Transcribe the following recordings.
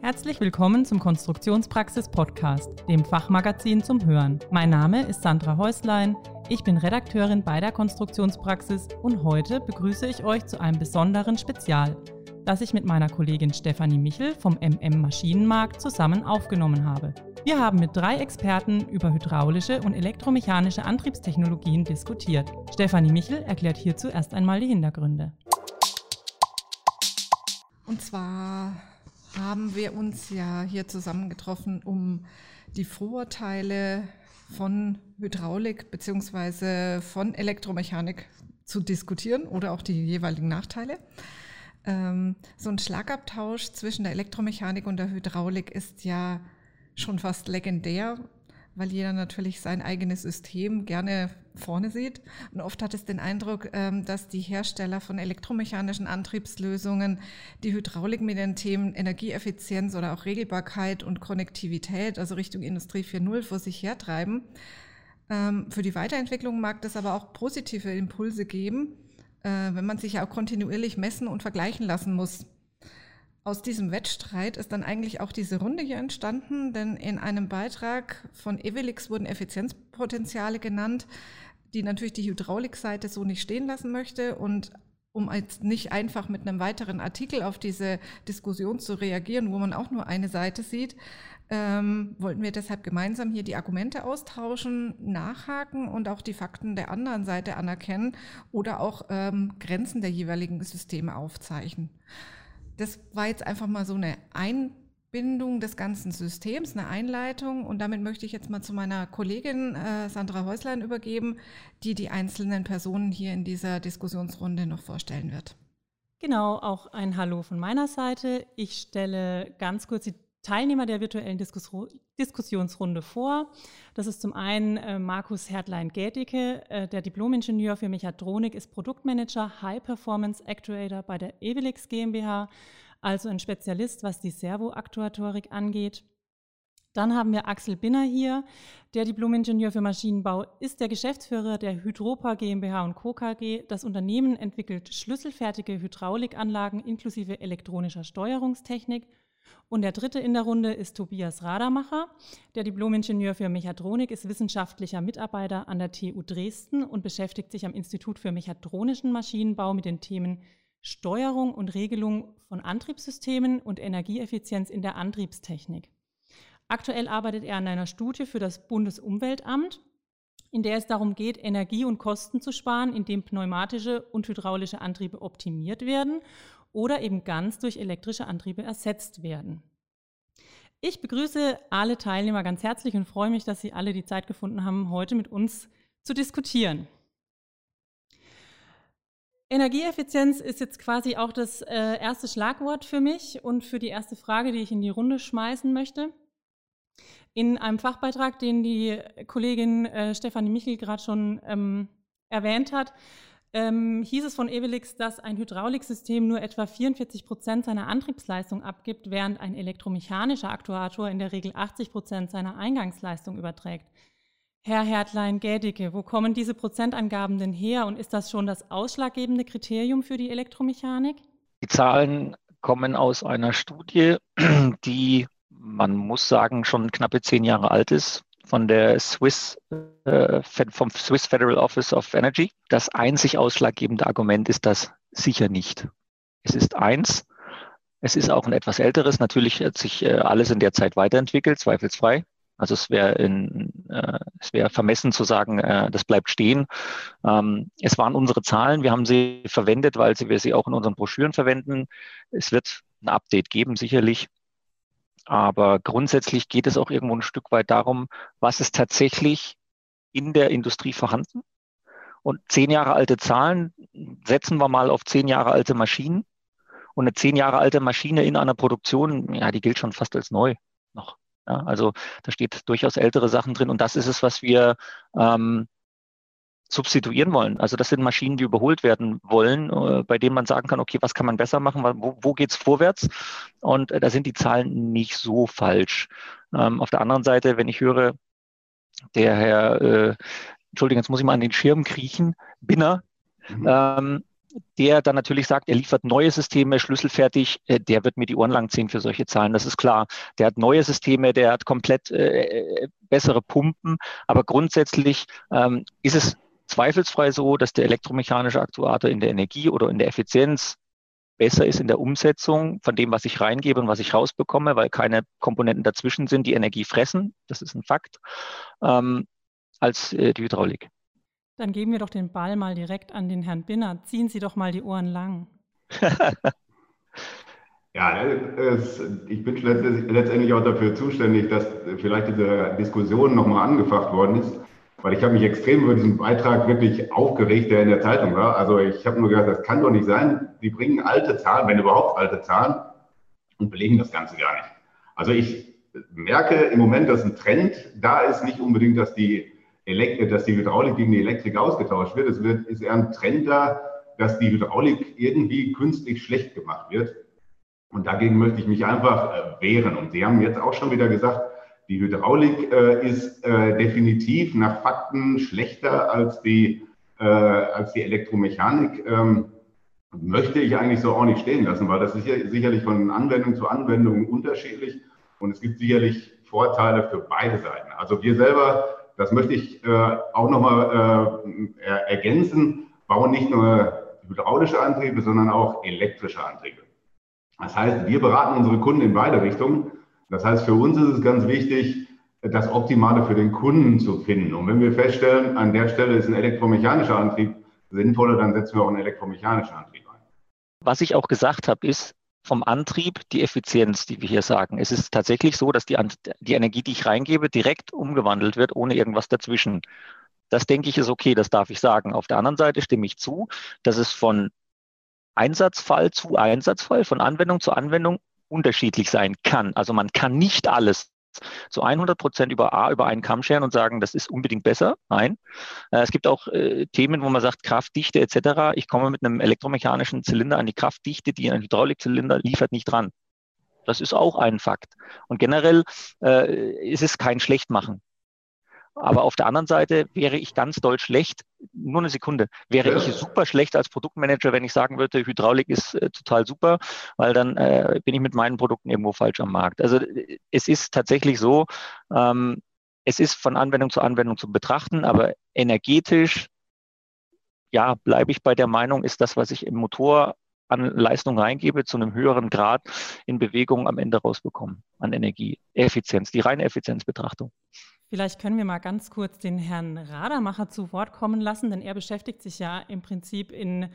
Herzlich willkommen zum Konstruktionspraxis Podcast, dem Fachmagazin zum Hören. Mein Name ist Sandra Häuslein, ich bin Redakteurin bei der Konstruktionspraxis und heute begrüße ich euch zu einem besonderen Spezial, das ich mit meiner Kollegin Stefanie Michel vom MM Maschinenmarkt zusammen aufgenommen habe. Wir haben mit drei Experten über hydraulische und elektromechanische Antriebstechnologien diskutiert. Stefanie Michel erklärt hierzu erst einmal die Hintergründe. Und zwar haben wir uns ja hier zusammengetroffen, um die Vorurteile von Hydraulik bzw. von Elektromechanik zu diskutieren oder auch die jeweiligen Nachteile. Ähm, so ein Schlagabtausch zwischen der Elektromechanik und der Hydraulik ist ja schon fast legendär weil jeder natürlich sein eigenes System gerne vorne sieht. Und oft hat es den Eindruck, ähm, dass die Hersteller von elektromechanischen Antriebslösungen die Hydraulik mit den Themen Energieeffizienz oder auch Regelbarkeit und Konnektivität, also Richtung Industrie 4.0, vor sich hertreiben. Ähm, für die Weiterentwicklung mag das aber auch positive Impulse geben, äh, wenn man sich ja auch kontinuierlich messen und vergleichen lassen muss aus diesem Wettstreit ist dann eigentlich auch diese Runde hier entstanden, denn in einem Beitrag von Evelix wurden Effizienzpotenziale genannt, die natürlich die Hydraulikseite so nicht stehen lassen möchte und um jetzt nicht einfach mit einem weiteren Artikel auf diese Diskussion zu reagieren, wo man auch nur eine Seite sieht, ähm, wollten wir deshalb gemeinsam hier die Argumente austauschen, nachhaken und auch die Fakten der anderen Seite anerkennen oder auch ähm, Grenzen der jeweiligen Systeme aufzeichnen. Das war jetzt einfach mal so eine Einbindung des ganzen Systems, eine Einleitung. Und damit möchte ich jetzt mal zu meiner Kollegin äh, Sandra Häuslein übergeben, die die einzelnen Personen hier in dieser Diskussionsrunde noch vorstellen wird. Genau, auch ein Hallo von meiner Seite. Ich stelle ganz kurz die Teilnehmer der virtuellen Diskus Diskussionsrunde vor. Das ist zum einen äh, Markus Hertlein-Gädicke, äh, der Diplomingenieur für Mechatronik, ist Produktmanager High Performance Actuator bei der Evelix GmbH, also ein Spezialist, was die Servoaktuatorik angeht. Dann haben wir Axel Binner hier, der Diplomingenieur für Maschinenbau, ist der Geschäftsführer der Hydropa GmbH und Co. KG. Das Unternehmen entwickelt schlüsselfertige Hydraulikanlagen inklusive elektronischer Steuerungstechnik und der dritte in der Runde ist Tobias Radermacher. Der Diplomingenieur für Mechatronik ist wissenschaftlicher Mitarbeiter an der TU Dresden und beschäftigt sich am Institut für mechatronischen Maschinenbau mit den Themen Steuerung und Regelung von Antriebssystemen und Energieeffizienz in der Antriebstechnik. Aktuell arbeitet er an einer Studie für das Bundesumweltamt, in der es darum geht, Energie und Kosten zu sparen, indem pneumatische und hydraulische Antriebe optimiert werden oder eben ganz durch elektrische Antriebe ersetzt werden. Ich begrüße alle Teilnehmer ganz herzlich und freue mich, dass Sie alle die Zeit gefunden haben, heute mit uns zu diskutieren. Energieeffizienz ist jetzt quasi auch das äh, erste Schlagwort für mich und für die erste Frage, die ich in die Runde schmeißen möchte. In einem Fachbeitrag, den die Kollegin äh, Stefanie Michel gerade schon ähm, erwähnt hat, ähm, hieß es von Evelix, dass ein Hydrauliksystem nur etwa 44 Prozent seiner Antriebsleistung abgibt, während ein elektromechanischer Aktuator in der Regel 80 Prozent seiner Eingangsleistung überträgt. Herr Hertlein-Gädicke, wo kommen diese Prozentangaben denn her und ist das schon das ausschlaggebende Kriterium für die Elektromechanik? Die Zahlen kommen aus einer Studie, die, man muss sagen, schon knappe zehn Jahre alt ist von der Swiss, äh, vom Swiss Federal Office of Energy. Das einzig ausschlaggebende Argument ist das sicher nicht. Es ist eins. Es ist auch ein etwas älteres. Natürlich hat sich äh, alles in der Zeit weiterentwickelt, zweifelsfrei. Also es wäre äh, es vermessen zu sagen, äh, das bleibt stehen. Ähm, es waren unsere Zahlen. Wir haben sie verwendet, weil sie, wir sie auch in unseren Broschüren verwenden. Es wird ein Update geben, sicherlich. Aber grundsätzlich geht es auch irgendwo ein Stück weit darum, was ist tatsächlich in der Industrie vorhanden. Und zehn Jahre alte Zahlen setzen wir mal auf zehn Jahre alte Maschinen. Und eine zehn Jahre alte Maschine in einer Produktion, ja, die gilt schon fast als neu noch. Ja, also da steht durchaus ältere Sachen drin. Und das ist es, was wir ähm, substituieren wollen. Also das sind Maschinen, die überholt werden wollen, äh, bei denen man sagen kann, okay, was kann man besser machen, wo, wo geht es vorwärts? Und äh, da sind die Zahlen nicht so falsch. Ähm, auf der anderen Seite, wenn ich höre, der Herr, äh, Entschuldigung, jetzt muss ich mal an den Schirm kriechen, Binner, mhm. ähm, der dann natürlich sagt, er liefert neue Systeme, schlüsselfertig, äh, der wird mir die Ohren lang ziehen für solche Zahlen, das ist klar. Der hat neue Systeme, der hat komplett äh, äh, bessere Pumpen, aber grundsätzlich ähm, ist es zweifelsfrei so, dass der elektromechanische Aktuator in der Energie oder in der Effizienz besser ist in der Umsetzung von dem, was ich reingebe und was ich rausbekomme, weil keine Komponenten dazwischen sind, die Energie fressen, das ist ein Fakt, ähm, als äh, die Hydraulik. Dann geben wir doch den Ball mal direkt an den Herrn Binner. Ziehen Sie doch mal die Ohren lang. ja, es, ich bin letztendlich auch dafür zuständig, dass vielleicht diese Diskussion nochmal angefacht worden ist, weil ich habe mich extrem über diesen Beitrag wirklich aufgeregt, der in der Zeitung war. Also ich habe nur gesagt, das kann doch nicht sein. Die bringen alte Zahlen, wenn überhaupt alte Zahlen, und belegen das Ganze gar nicht. Also ich merke im Moment, dass ein Trend da ist, nicht unbedingt, dass die Elektrik, dass die Hydraulik gegen die Elektrik ausgetauscht wird. Es wird, ist eher ein Trend da, dass die Hydraulik irgendwie künstlich schlecht gemacht wird. Und dagegen möchte ich mich einfach äh, wehren. Und Sie haben jetzt auch schon wieder gesagt, die Hydraulik äh, ist äh, definitiv nach Fakten schlechter als die, äh, als die Elektromechanik. Ähm, möchte ich eigentlich so auch nicht stehen lassen, weil das ist sicherlich von Anwendung zu Anwendung unterschiedlich und es gibt sicherlich Vorteile für beide Seiten. Also wir selber das möchte ich äh, auch nochmal äh, ergänzen, bauen nicht nur hydraulische Antriebe, sondern auch elektrische Antriebe. Das heißt, wir beraten unsere Kunden in beide Richtungen. Das heißt, für uns ist es ganz wichtig, das Optimale für den Kunden zu finden. Und wenn wir feststellen, an der Stelle ist ein elektromechanischer Antrieb sinnvoller, dann setzen wir auch einen elektromechanischen Antrieb ein. Was ich auch gesagt habe, ist, vom Antrieb die Effizienz, die wir hier sagen. Es ist tatsächlich so, dass die, die Energie, die ich reingebe, direkt umgewandelt wird, ohne irgendwas dazwischen. Das denke ich ist okay, das darf ich sagen. Auf der anderen Seite stimme ich zu, dass es von Einsatzfall zu Einsatzfall, von Anwendung zu Anwendung unterschiedlich sein kann. Also man kann nicht alles zu 100 Prozent über A, über einen Kamm scheren und sagen, das ist unbedingt besser. Nein. Äh, es gibt auch äh, Themen, wo man sagt, Kraftdichte etc. Ich komme mit einem elektromechanischen Zylinder an die Kraftdichte, die ein Hydraulikzylinder liefert, nicht dran. Das ist auch ein Fakt. Und generell äh, ist es kein Schlechtmachen. Aber auf der anderen Seite wäre ich ganz doll schlecht, nur eine Sekunde, wäre ich super schlecht als Produktmanager, wenn ich sagen würde, Hydraulik ist äh, total super, weil dann äh, bin ich mit meinen Produkten irgendwo falsch am Markt. Also es ist tatsächlich so, ähm, es ist von Anwendung zu Anwendung zu betrachten, aber energetisch, ja, bleibe ich bei der Meinung, ist das, was ich im Motor an Leistung reingebe, zu einem höheren Grad in Bewegung am Ende rausbekommen, an Energieeffizienz, die reine Effizienzbetrachtung. Vielleicht können wir mal ganz kurz den Herrn Radermacher zu Wort kommen lassen, denn er beschäftigt sich ja im Prinzip in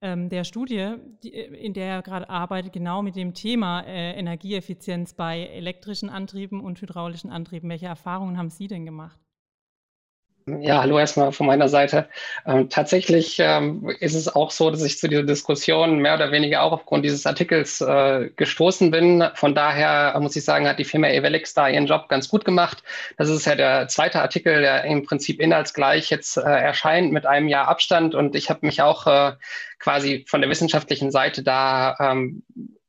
ähm, der Studie, die, in der er gerade arbeitet, genau mit dem Thema äh, Energieeffizienz bei elektrischen Antrieben und hydraulischen Antrieben. Welche Erfahrungen haben Sie denn gemacht? Ja, hallo erstmal von meiner Seite. Ähm, tatsächlich ähm, ist es auch so, dass ich zu dieser Diskussion mehr oder weniger auch aufgrund dieses Artikels äh, gestoßen bin. Von daher äh, muss ich sagen, hat die Firma Evelix da ihren Job ganz gut gemacht. Das ist ja der zweite Artikel, der im Prinzip inhaltsgleich jetzt äh, erscheint mit einem Jahr Abstand. Und ich habe mich auch äh, quasi von der wissenschaftlichen Seite da ähm,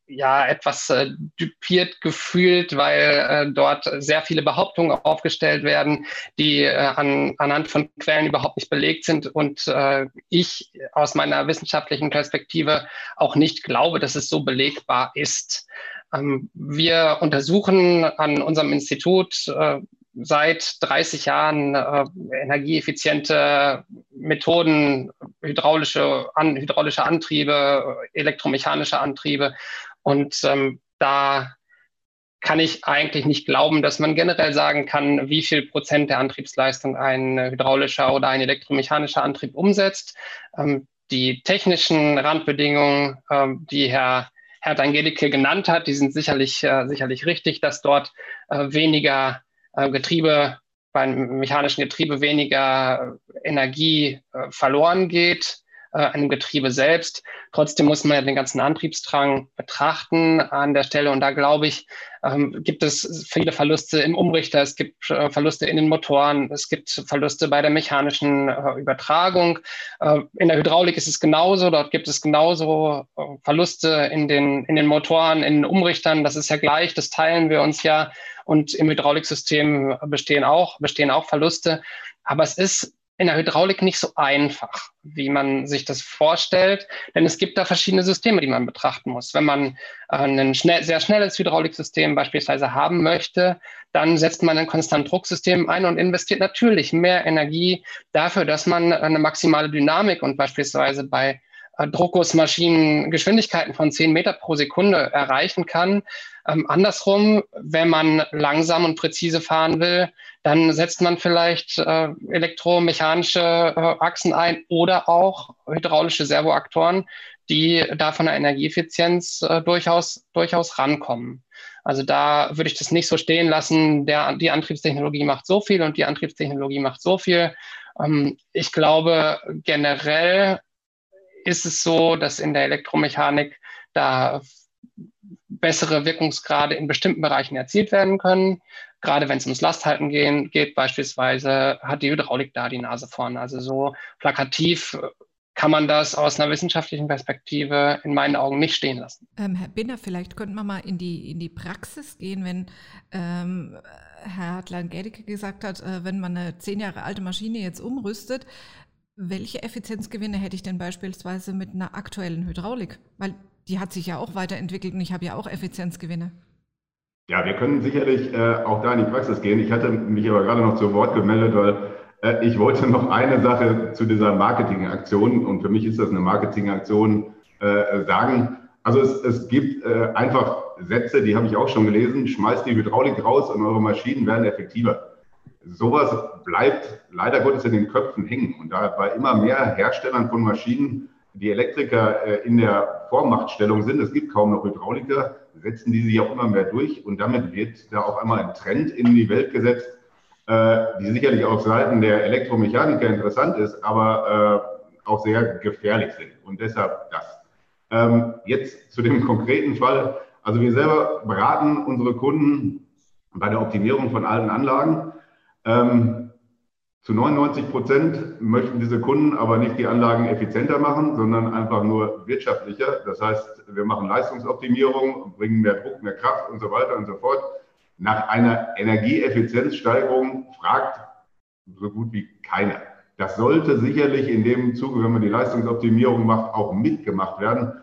ja etwas äh, dupiert gefühlt, weil äh, dort sehr viele Behauptungen aufgestellt werden, die äh, an, anhand von Quellen überhaupt nicht belegt sind und äh, ich aus meiner wissenschaftlichen Perspektive auch nicht glaube, dass es so belegbar ist. Ähm, wir untersuchen an unserem Institut äh, seit 30 Jahren äh, energieeffiziente Methoden, hydraulische, an, hydraulische Antriebe, elektromechanische Antriebe und ähm, da kann ich eigentlich nicht glauben, dass man generell sagen kann, wie viel Prozent der Antriebsleistung ein hydraulischer oder ein elektromechanischer Antrieb umsetzt. Ähm, die technischen Randbedingungen, ähm, die Herr Herr Angelike genannt hat, die sind sicherlich, äh, sicherlich richtig, dass dort äh, weniger äh, Getriebe, beim mechanischen Getriebe weniger Energie äh, verloren geht äh, einem Getriebe selbst. Trotzdem muss man ja den ganzen Antriebsdrang betrachten an der Stelle. Und da glaube ich, ähm, gibt es viele Verluste im Umrichter, es gibt äh, Verluste in den Motoren, es gibt Verluste bei der mechanischen äh, Übertragung. Äh, in der Hydraulik ist es genauso, dort gibt es genauso äh, Verluste in den, in den Motoren, in den Umrichtern. Das ist ja gleich, das teilen wir uns ja. Und im Hydrauliksystem bestehen auch, bestehen auch Verluste. Aber es ist in der Hydraulik nicht so einfach, wie man sich das vorstellt, denn es gibt da verschiedene Systeme, die man betrachten muss. Wenn man äh, ein schnell, sehr schnelles Hydrauliksystem beispielsweise haben möchte, dann setzt man ein Konstantdrucksystem ein und investiert natürlich mehr Energie dafür, dass man eine maximale Dynamik und beispielsweise bei Druckgussmaschinen Geschwindigkeiten von 10 Meter pro Sekunde erreichen kann. Ähm, andersrum, wenn man langsam und präzise fahren will, dann setzt man vielleicht äh, elektromechanische äh, Achsen ein oder auch hydraulische Servoaktoren, die da von der Energieeffizienz äh, durchaus, durchaus rankommen. Also da würde ich das nicht so stehen lassen, der, die Antriebstechnologie macht so viel und die Antriebstechnologie macht so viel. Ähm, ich glaube, generell ist es so, dass in der Elektromechanik da bessere Wirkungsgrade in bestimmten Bereichen erzielt werden können. Gerade wenn es ums Lasthalten gehen, geht, beispielsweise hat die Hydraulik da die Nase vorne. Also so plakativ kann man das aus einer wissenschaftlichen Perspektive in meinen Augen nicht stehen lassen. Ähm, Herr Binner, vielleicht könnten wir mal in die, in die Praxis gehen, wenn ähm, Herr Hartlein-Gedicke gesagt hat, äh, wenn man eine zehn Jahre alte Maschine jetzt umrüstet, welche Effizienzgewinne hätte ich denn beispielsweise mit einer aktuellen Hydraulik? Weil die hat sich ja auch weiterentwickelt und ich habe ja auch Effizienzgewinne. Ja, wir können sicherlich äh, auch da in die Praxis gehen. Ich hatte mich aber gerade noch zu Wort gemeldet, weil äh, ich wollte noch eine Sache zu dieser Marketingaktion, und für mich ist das eine Marketingaktion, äh, sagen. Also es, es gibt äh, einfach Sätze, die habe ich auch schon gelesen, schmeißt die Hydraulik raus und eure Maschinen werden effektiver. Sowas bleibt leider Gottes in den Köpfen hängen. Und da bei immer mehr Herstellern von Maschinen die Elektriker äh, in der Vormachtstellung sind, es gibt kaum noch Hydrauliker, setzen die sich auch immer mehr durch. Und damit wird da auf einmal ein Trend in die Welt gesetzt, äh, die sicherlich auf Seiten der Elektromechaniker interessant ist, aber äh, auch sehr gefährlich sind. Und deshalb das. Ähm, jetzt zu dem konkreten Fall. Also wir selber beraten unsere Kunden bei der Optimierung von alten Anlagen. Ähm, zu 99 Prozent möchten diese Kunden aber nicht die Anlagen effizienter machen, sondern einfach nur wirtschaftlicher. Das heißt, wir machen Leistungsoptimierung, bringen mehr Druck, mehr Kraft und so weiter und so fort. Nach einer Energieeffizienzsteigerung fragt so gut wie keiner. Das sollte sicherlich in dem Zuge, wenn man die Leistungsoptimierung macht, auch mitgemacht werden.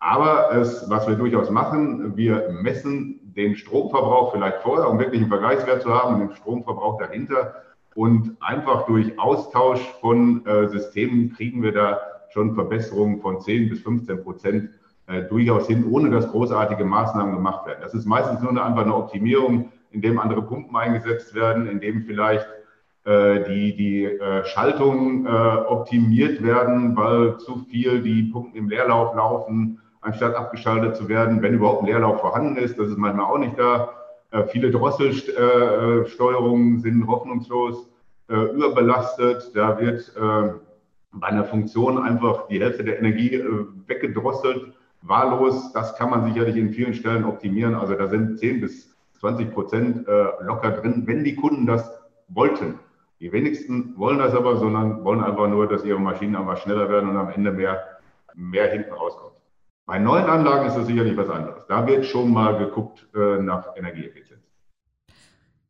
Aber es, was wir durchaus machen, wir messen den Stromverbrauch vielleicht vorher, um wirklich einen Vergleichswert zu haben, und den Stromverbrauch dahinter und einfach durch Austausch von äh, Systemen kriegen wir da schon Verbesserungen von 10 bis 15 Prozent äh, durchaus hin, ohne dass großartige Maßnahmen gemacht werden. Das ist meistens nur eine, einfach eine Optimierung, indem andere Pumpen eingesetzt werden, indem vielleicht äh, die, die äh, Schaltungen äh, optimiert werden, weil zu viel die Pumpen im Leerlauf laufen, anstatt abgeschaltet zu werden, wenn überhaupt ein Leerlauf vorhanden ist. Das ist manchmal auch nicht da. Äh, viele Drosselsteuerungen sind hoffnungslos äh, überbelastet. Da wird äh, bei einer Funktion einfach die Hälfte der Energie weggedrosselt, wahllos. Das kann man sicherlich in vielen Stellen optimieren. Also da sind 10 bis 20 Prozent locker drin, wenn die Kunden das wollten. Die wenigsten wollen das aber, sondern wollen einfach nur, dass ihre Maschinen einfach schneller werden und am Ende mehr, mehr hinten rauskommen. Bei neuen Anlagen ist das sicherlich was anderes. Da wird schon mal geguckt äh, nach Energieeffizienz.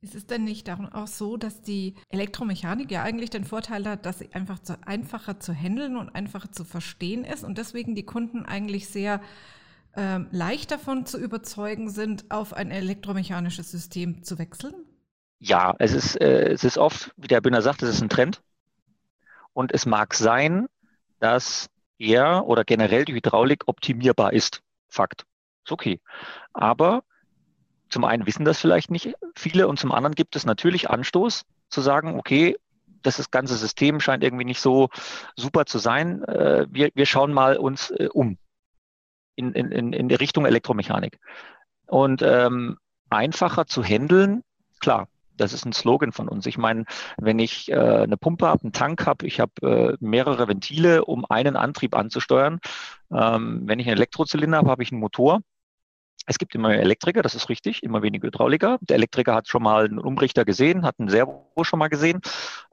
Ist es denn nicht auch so, dass die Elektromechanik ja eigentlich den Vorteil hat, dass sie einfach zu, einfacher zu handeln und einfacher zu verstehen ist und deswegen die Kunden eigentlich sehr äh, leicht davon zu überzeugen sind, auf ein elektromechanisches System zu wechseln? Ja, es ist, äh, es ist oft, wie der Bühner sagt, es ist ein Trend. Und es mag sein, dass eher oder generell die Hydraulik optimierbar ist. Fakt. Ist okay. Aber zum einen wissen das vielleicht nicht viele und zum anderen gibt es natürlich Anstoß zu sagen, okay, das, das ganze System scheint irgendwie nicht so super zu sein. Äh, wir, wir schauen mal uns äh, um in, in, in die Richtung Elektromechanik. Und ähm, einfacher zu handeln, klar, das ist ein Slogan von uns. Ich meine, wenn ich äh, eine Pumpe habe, einen Tank habe, ich habe äh, mehrere Ventile, um einen Antrieb anzusteuern. Ähm, wenn ich einen Elektrozylinder habe, habe ich einen Motor. Es gibt immer mehr Elektriker, das ist richtig, immer weniger Hydrauliker. Der Elektriker hat schon mal einen Umrichter gesehen, hat einen Servo schon mal gesehen.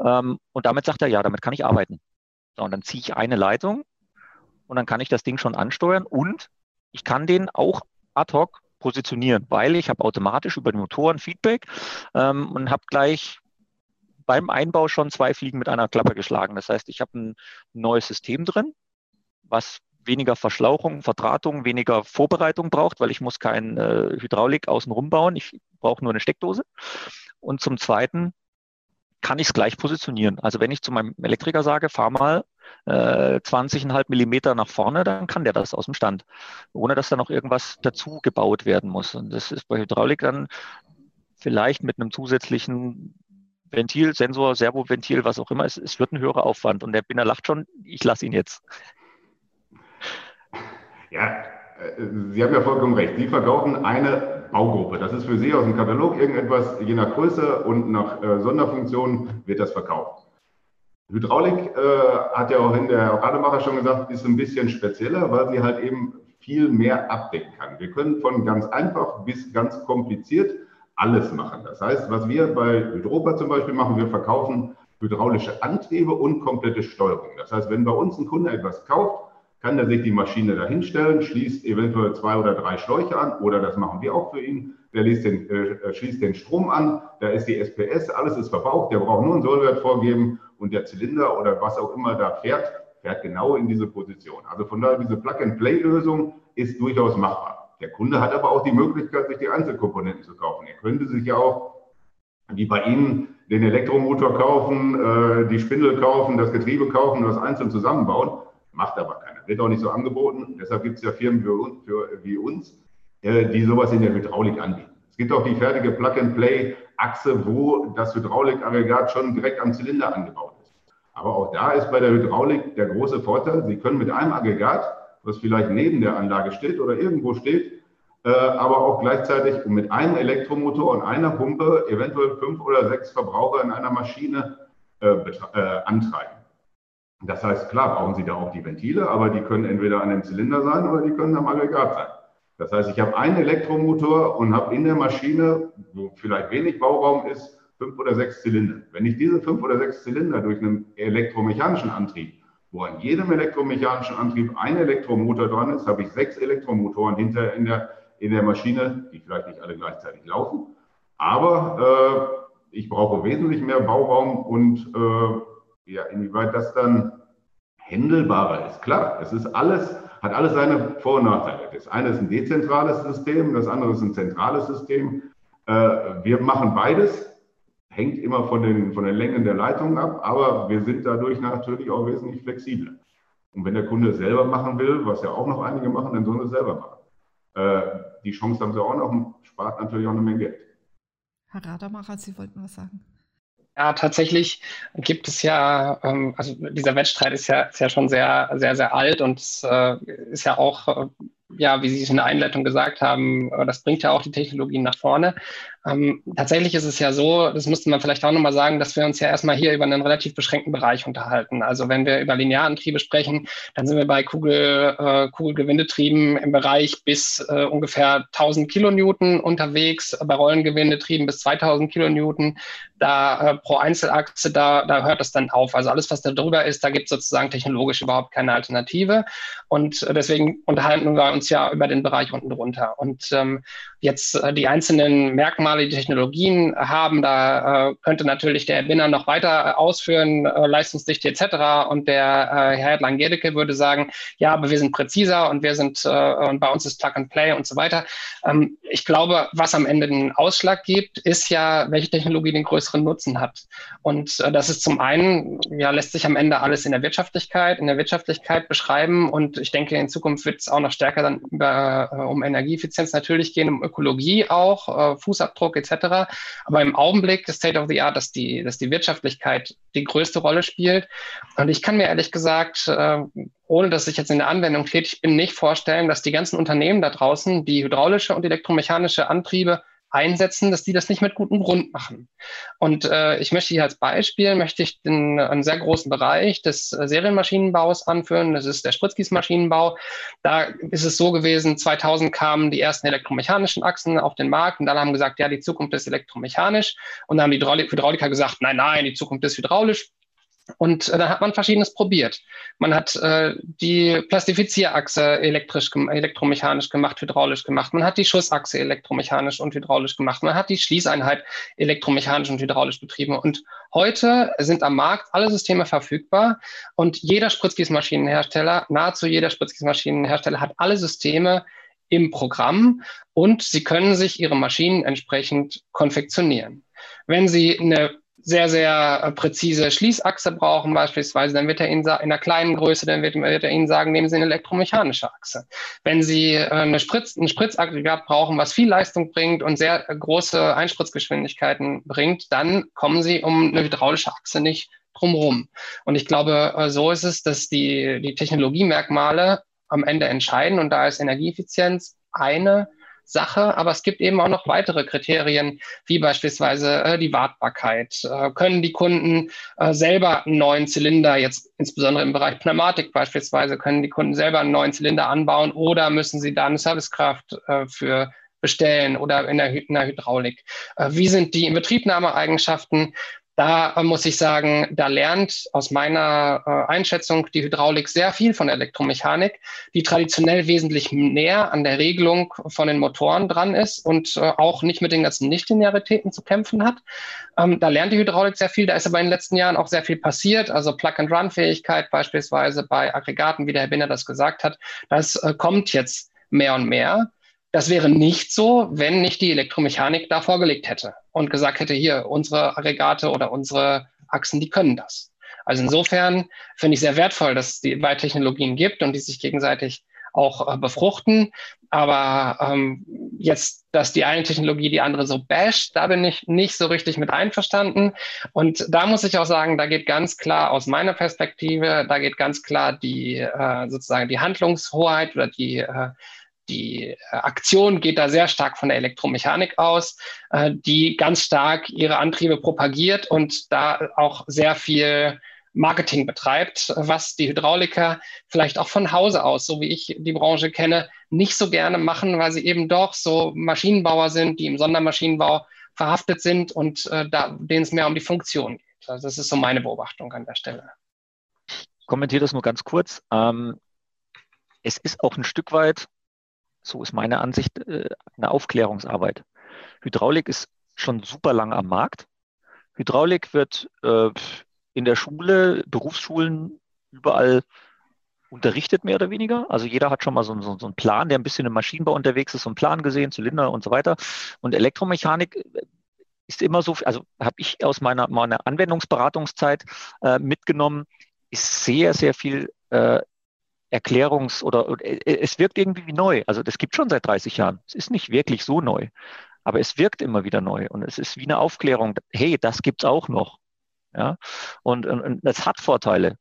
Ähm, und damit sagt er, ja, damit kann ich arbeiten. So, und dann ziehe ich eine Leitung und dann kann ich das Ding schon ansteuern und ich kann den auch ad hoc positionieren, weil ich habe automatisch über den Motoren Feedback ähm, und habe gleich beim Einbau schon zwei Fliegen mit einer Klappe geschlagen. Das heißt, ich habe ein neues System drin, was weniger Verschlauchung, Verdrahtung, weniger Vorbereitung braucht, weil ich muss kein äh, Hydraulik außenrum bauen. Ich brauche nur eine Steckdose. Und zum Zweiten kann ich es gleich positionieren. Also wenn ich zu meinem Elektriker sage, fahr mal äh, 20,5 Millimeter nach vorne, dann kann der das aus dem Stand, ohne dass da noch irgendwas dazu gebaut werden muss. Und das ist bei Hydraulik dann vielleicht mit einem zusätzlichen Ventil, Sensor, Servoventil, was auch immer. Es, es wird ein höherer Aufwand. Und der Binder lacht schon, ich lasse ihn jetzt. Ja, äh, Sie haben ja vollkommen recht. Sie verkaufen eine Baugruppe. Das ist für Sie aus dem Katalog irgendetwas, je nach Größe und nach äh, Sonderfunktion wird das verkauft. Hydraulik äh, hat ja auch in der Rademacher schon gesagt, ist ein bisschen spezieller, weil sie halt eben viel mehr abdecken kann. Wir können von ganz einfach bis ganz kompliziert alles machen. Das heißt, was wir bei Hydropa zum Beispiel machen, wir verkaufen hydraulische Antriebe und komplette Steuerung. Das heißt, wenn bei uns ein Kunde etwas kauft, kann er sich die Maschine dahinstellen, schließt eventuell zwei oder drei Schläuche an oder das machen wir auch für ihn. Der den, äh, schließt den Strom an, da ist die SPS, alles ist verbraucht, der braucht nur einen Sollwert vorgeben und der Zylinder oder was auch immer da fährt, fährt genau in diese Position. Also von daher, diese Plug-and-Play-Lösung ist durchaus machbar. Der Kunde hat aber auch die Möglichkeit, sich die Einzelkomponenten zu kaufen. Er könnte sich ja auch, wie bei Ihnen, den Elektromotor kaufen, äh, die Spindel kaufen, das Getriebe kaufen und das einzeln zusammenbauen. Macht aber keiner. Wird auch nicht so angeboten. Deshalb gibt es ja Firmen für, für, wie uns, äh, die sowas in der Hydraulik anbieten. Es gibt auch die fertige Plug-and-Play-Achse, wo das Hydraulikaggregat schon direkt am Zylinder angebaut ist. Aber auch da ist bei der Hydraulik der große Vorteil, Sie können mit einem Aggregat, was vielleicht neben der Anlage steht oder irgendwo steht, äh, aber auch gleichzeitig mit einem Elektromotor und einer Pumpe eventuell fünf oder sechs Verbraucher in einer Maschine äh, äh antreiben. Das heißt, klar brauchen Sie da auch die Ventile, aber die können entweder an dem Zylinder sein oder die können am Aggregat sein. Das heißt, ich habe einen Elektromotor und habe in der Maschine, wo vielleicht wenig Bauraum ist, fünf oder sechs Zylinder. Wenn ich diese fünf oder sechs Zylinder durch einen elektromechanischen Antrieb, wo an jedem elektromechanischen Antrieb ein Elektromotor dran ist, habe ich sechs Elektromotoren hinter in der, in der Maschine, die vielleicht nicht alle gleichzeitig laufen. Aber äh, ich brauche wesentlich mehr Bauraum und äh, ja, inwieweit das dann händelbarer ist. Klar, es ist alles, hat alles seine Vor- und Nachteile. Das eine ist ein dezentrales System, das andere ist ein zentrales System. Äh, wir machen beides, hängt immer von den, von den Längen der Leitung ab, aber wir sind dadurch natürlich auch wesentlich flexibler. Und wenn der Kunde es selber machen will, was ja auch noch einige machen, dann sollen sie es selber machen. Äh, die Chance haben sie auch noch und spart natürlich auch eine Menge Geld. Herr Radermacher, Sie wollten was sagen. Ja, tatsächlich gibt es ja, ähm, also dieser Wettstreit ist ja, ist ja schon sehr, sehr, sehr alt und äh, ist ja auch, äh, ja, wie Sie es in der Einleitung gesagt haben, äh, das bringt ja auch die Technologien nach vorne. Ähm, tatsächlich ist es ja so, das müsste man vielleicht auch nochmal sagen, dass wir uns ja erstmal hier über einen relativ beschränkten Bereich unterhalten. Also wenn wir über Linearantriebe sprechen, dann sind wir bei Kugel, äh, Kugelgewindetrieben im Bereich bis äh, ungefähr 1000 Kilonewton unterwegs, bei Rollengewindetrieben bis 2000 Kilonewton. Da äh, pro Einzelachse, da, da hört es dann auf. Also alles, was da drüber ist, da gibt es sozusagen technologisch überhaupt keine Alternative. Und äh, deswegen unterhalten wir uns ja über den Bereich unten drunter. Und ähm, jetzt äh, die einzelnen Merkmale, die Technologien haben. Da äh, könnte natürlich der Binner noch weiter äh, ausführen, äh, Leistungsdichte etc. Und der äh, Herr Langedeke würde sagen, ja, aber wir sind präziser und wir sind äh, und bei uns ist Plug and Play und so weiter. Ähm, ich glaube, was am Ende den Ausschlag gibt, ist ja, welche Technologie den größeren Nutzen hat. Und äh, das ist zum einen, ja, lässt sich am Ende alles in der Wirtschaftlichkeit, in der Wirtschaftlichkeit beschreiben. Und ich denke, in Zukunft wird es auch noch stärker dann über, um Energieeffizienz natürlich gehen, um Ökologie auch, äh, Fußabdruck etc. Aber im Augenblick ist State of the Art, dass die, dass die Wirtschaftlichkeit die größte Rolle spielt. Und ich kann mir ehrlich gesagt, äh, ohne dass ich jetzt in der Anwendung tätig bin, nicht vorstellen, dass die ganzen Unternehmen da draußen, die hydraulische und elektromechanische Antriebe einsetzen, dass die das nicht mit gutem Grund machen. Und äh, ich möchte hier als Beispiel, möchte ich den, einen sehr großen Bereich des äh, Serienmaschinenbaus anführen. Das ist der Spritzgießmaschinenbau. Da ist es so gewesen, 2000 kamen die ersten elektromechanischen Achsen auf den Markt und dann haben gesagt, ja, die Zukunft ist elektromechanisch. Und dann haben die Hydrauliker gesagt, nein, nein, die Zukunft ist hydraulisch. Und äh, dann hat man Verschiedenes probiert. Man hat äh, die Plastifizierachse elektrisch, elektromechanisch gemacht, hydraulisch gemacht. Man hat die Schussachse elektromechanisch und hydraulisch gemacht. Man hat die Schließeinheit elektromechanisch und hydraulisch betrieben. Und heute sind am Markt alle Systeme verfügbar und jeder Spritzgießmaschinenhersteller, nahezu jeder Spritzgießmaschinenhersteller hat alle Systeme im Programm und sie können sich ihre Maschinen entsprechend konfektionieren. Wenn Sie eine sehr, sehr äh, präzise Schließachse brauchen beispielsweise, dann wird er Ihnen in einer kleinen Größe, dann wird, wird, er Ihnen sagen, nehmen Sie eine elektromechanische Achse. Wenn Sie äh, eine Spritz, ein Spritzaggregat brauchen, was viel Leistung bringt und sehr große Einspritzgeschwindigkeiten bringt, dann kommen Sie um eine hydraulische Achse nicht drumherum. Und ich glaube, äh, so ist es, dass die, die Technologiemerkmale am Ende entscheiden und da ist Energieeffizienz eine Sache, aber es gibt eben auch noch weitere Kriterien, wie beispielsweise äh, die Wartbarkeit. Äh, können die Kunden äh, selber einen neuen Zylinder, jetzt insbesondere im Bereich Pneumatik beispielsweise, können die Kunden selber einen neuen Zylinder anbauen oder müssen sie da eine Servicekraft äh, für bestellen oder in der, in der Hydraulik? Äh, wie sind die Inbetriebnahmeeigenschaften? Da muss ich sagen, da lernt aus meiner äh, Einschätzung die Hydraulik sehr viel von Elektromechanik, die traditionell wesentlich näher an der Regelung von den Motoren dran ist und äh, auch nicht mit den ganzen Nichtlinearitäten zu kämpfen hat. Ähm, da lernt die Hydraulik sehr viel. Da ist aber in den letzten Jahren auch sehr viel passiert. Also Plug-and-Run-Fähigkeit beispielsweise bei Aggregaten, wie der Herr Binner das gesagt hat. Das äh, kommt jetzt mehr und mehr. Das wäre nicht so, wenn nicht die Elektromechanik da vorgelegt hätte und gesagt hätte, hier, unsere Aggregate oder unsere Achsen, die können das. Also insofern finde ich sehr wertvoll, dass es die beiden Technologien gibt und die sich gegenseitig auch äh, befruchten. Aber ähm, jetzt, dass die eine Technologie die andere so basht, da bin ich nicht so richtig mit einverstanden. Und da muss ich auch sagen, da geht ganz klar aus meiner Perspektive, da geht ganz klar die äh, sozusagen die Handlungshoheit oder die äh, die äh, Aktion geht da sehr stark von der Elektromechanik aus, äh, die ganz stark ihre Antriebe propagiert und da auch sehr viel Marketing betreibt, was die Hydrauliker vielleicht auch von Hause aus, so wie ich die Branche kenne, nicht so gerne machen, weil sie eben doch so Maschinenbauer sind, die im Sondermaschinenbau verhaftet sind und äh, da, denen es mehr um die Funktion geht. Also das ist so meine Beobachtung an der Stelle. Ich kommentiere das nur ganz kurz. Ähm, es ist auch ein Stück weit so ist meine Ansicht, äh, eine Aufklärungsarbeit. Hydraulik ist schon super lang am Markt. Hydraulik wird äh, in der Schule, Berufsschulen, überall unterrichtet, mehr oder weniger. Also jeder hat schon mal so, so, so einen Plan, der ein bisschen im Maschinenbau unterwegs ist, so einen Plan gesehen, Zylinder und so weiter. Und Elektromechanik äh, ist immer so, also habe ich aus meiner, meiner Anwendungsberatungszeit äh, mitgenommen, ist sehr, sehr viel äh, Erklärungs- oder, oder äh, es wirkt irgendwie wie neu. Also das gibt schon seit 30 Jahren. Es ist nicht wirklich so neu, aber es wirkt immer wieder neu und es ist wie eine Aufklärung. Hey, das gibt's auch noch. Ja, und, und, und das hat Vorteile.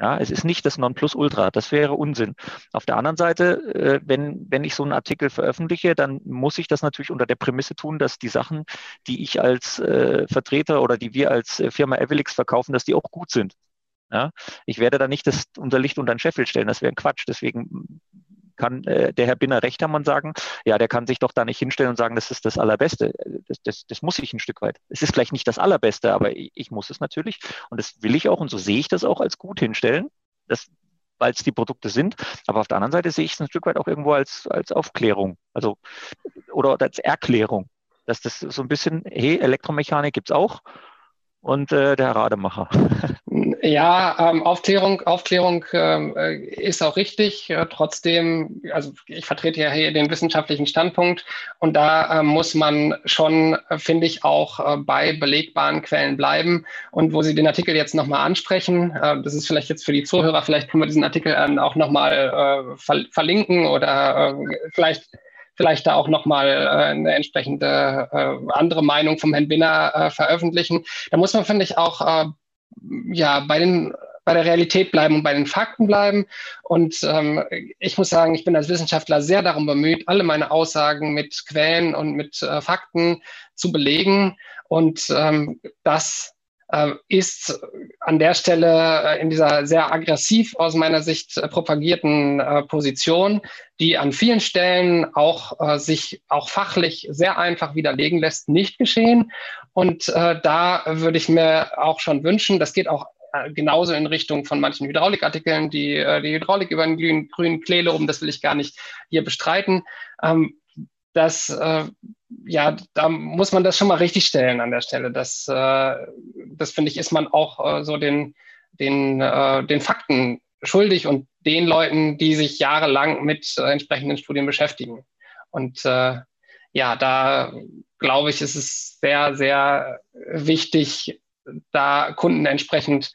Ja, es ist nicht das Nonplusultra, das wäre Unsinn. Auf der anderen Seite, äh, wenn, wenn ich so einen Artikel veröffentliche, dann muss ich das natürlich unter der Prämisse tun, dass die Sachen, die ich als äh, Vertreter oder die wir als äh, Firma Evelix verkaufen, dass die auch gut sind. Ja? Ich werde da nicht das, unser Licht unter den Scheffel stellen, das wäre ein Quatsch. Deswegen kann äh, der Herr Binner recht haben und sagen, ja, der kann sich doch da nicht hinstellen und sagen, das ist das Allerbeste. Das, das, das muss ich ein Stück weit. Es ist vielleicht nicht das Allerbeste, aber ich, ich muss es natürlich und das will ich auch und so sehe ich das auch als gut hinstellen, weil es die Produkte sind. Aber auf der anderen Seite sehe ich es ein Stück weit auch irgendwo als, als Aufklärung, also oder als Erklärung, dass das so ein bisschen, hey, Elektromechanik gibt es auch und äh, der Rademacher. Ja, ähm, Aufklärung, Aufklärung ähm, äh, ist auch richtig. Äh, trotzdem, also ich vertrete ja hier den wissenschaftlichen Standpunkt und da äh, muss man schon, äh, finde ich, auch äh, bei belegbaren Quellen bleiben. Und wo Sie den Artikel jetzt nochmal ansprechen, äh, das ist vielleicht jetzt für die Zuhörer, vielleicht können wir diesen Artikel auch nochmal ver verlinken oder vielleicht vielleicht da auch nochmal äh, eine entsprechende äh, andere Meinung vom Herrn Binner äh, veröffentlichen. Da muss man, finde ich, auch äh, ja, bei den bei der Realität bleiben und bei den Fakten bleiben. Und ähm, ich muss sagen, ich bin als Wissenschaftler sehr darum bemüht, alle meine Aussagen mit Quellen und mit äh, Fakten zu belegen. Und ähm, das äh, ist an der Stelle äh, in dieser sehr aggressiv aus meiner Sicht äh, propagierten Position, die an vielen Stellen auch sich auch fachlich sehr einfach widerlegen lässt, nicht geschehen. Und da würde ich mir auch schon wünschen, das geht auch äh, genauso in Richtung von manchen Hydraulikartikeln, die, äh, die Hydraulik über den grünen, grünen Klee loben, das will ich gar nicht hier bestreiten. Ähm, das, äh, ja, da muss man das schon mal richtig stellen an der Stelle. Das, äh, das finde ich, ist man auch äh, so den, den, äh, den Fakten schuldig und den Leuten, die sich jahrelang mit äh, entsprechenden Studien beschäftigen. Und äh, ja, da glaube ich, ist es sehr, sehr wichtig, da Kunden entsprechend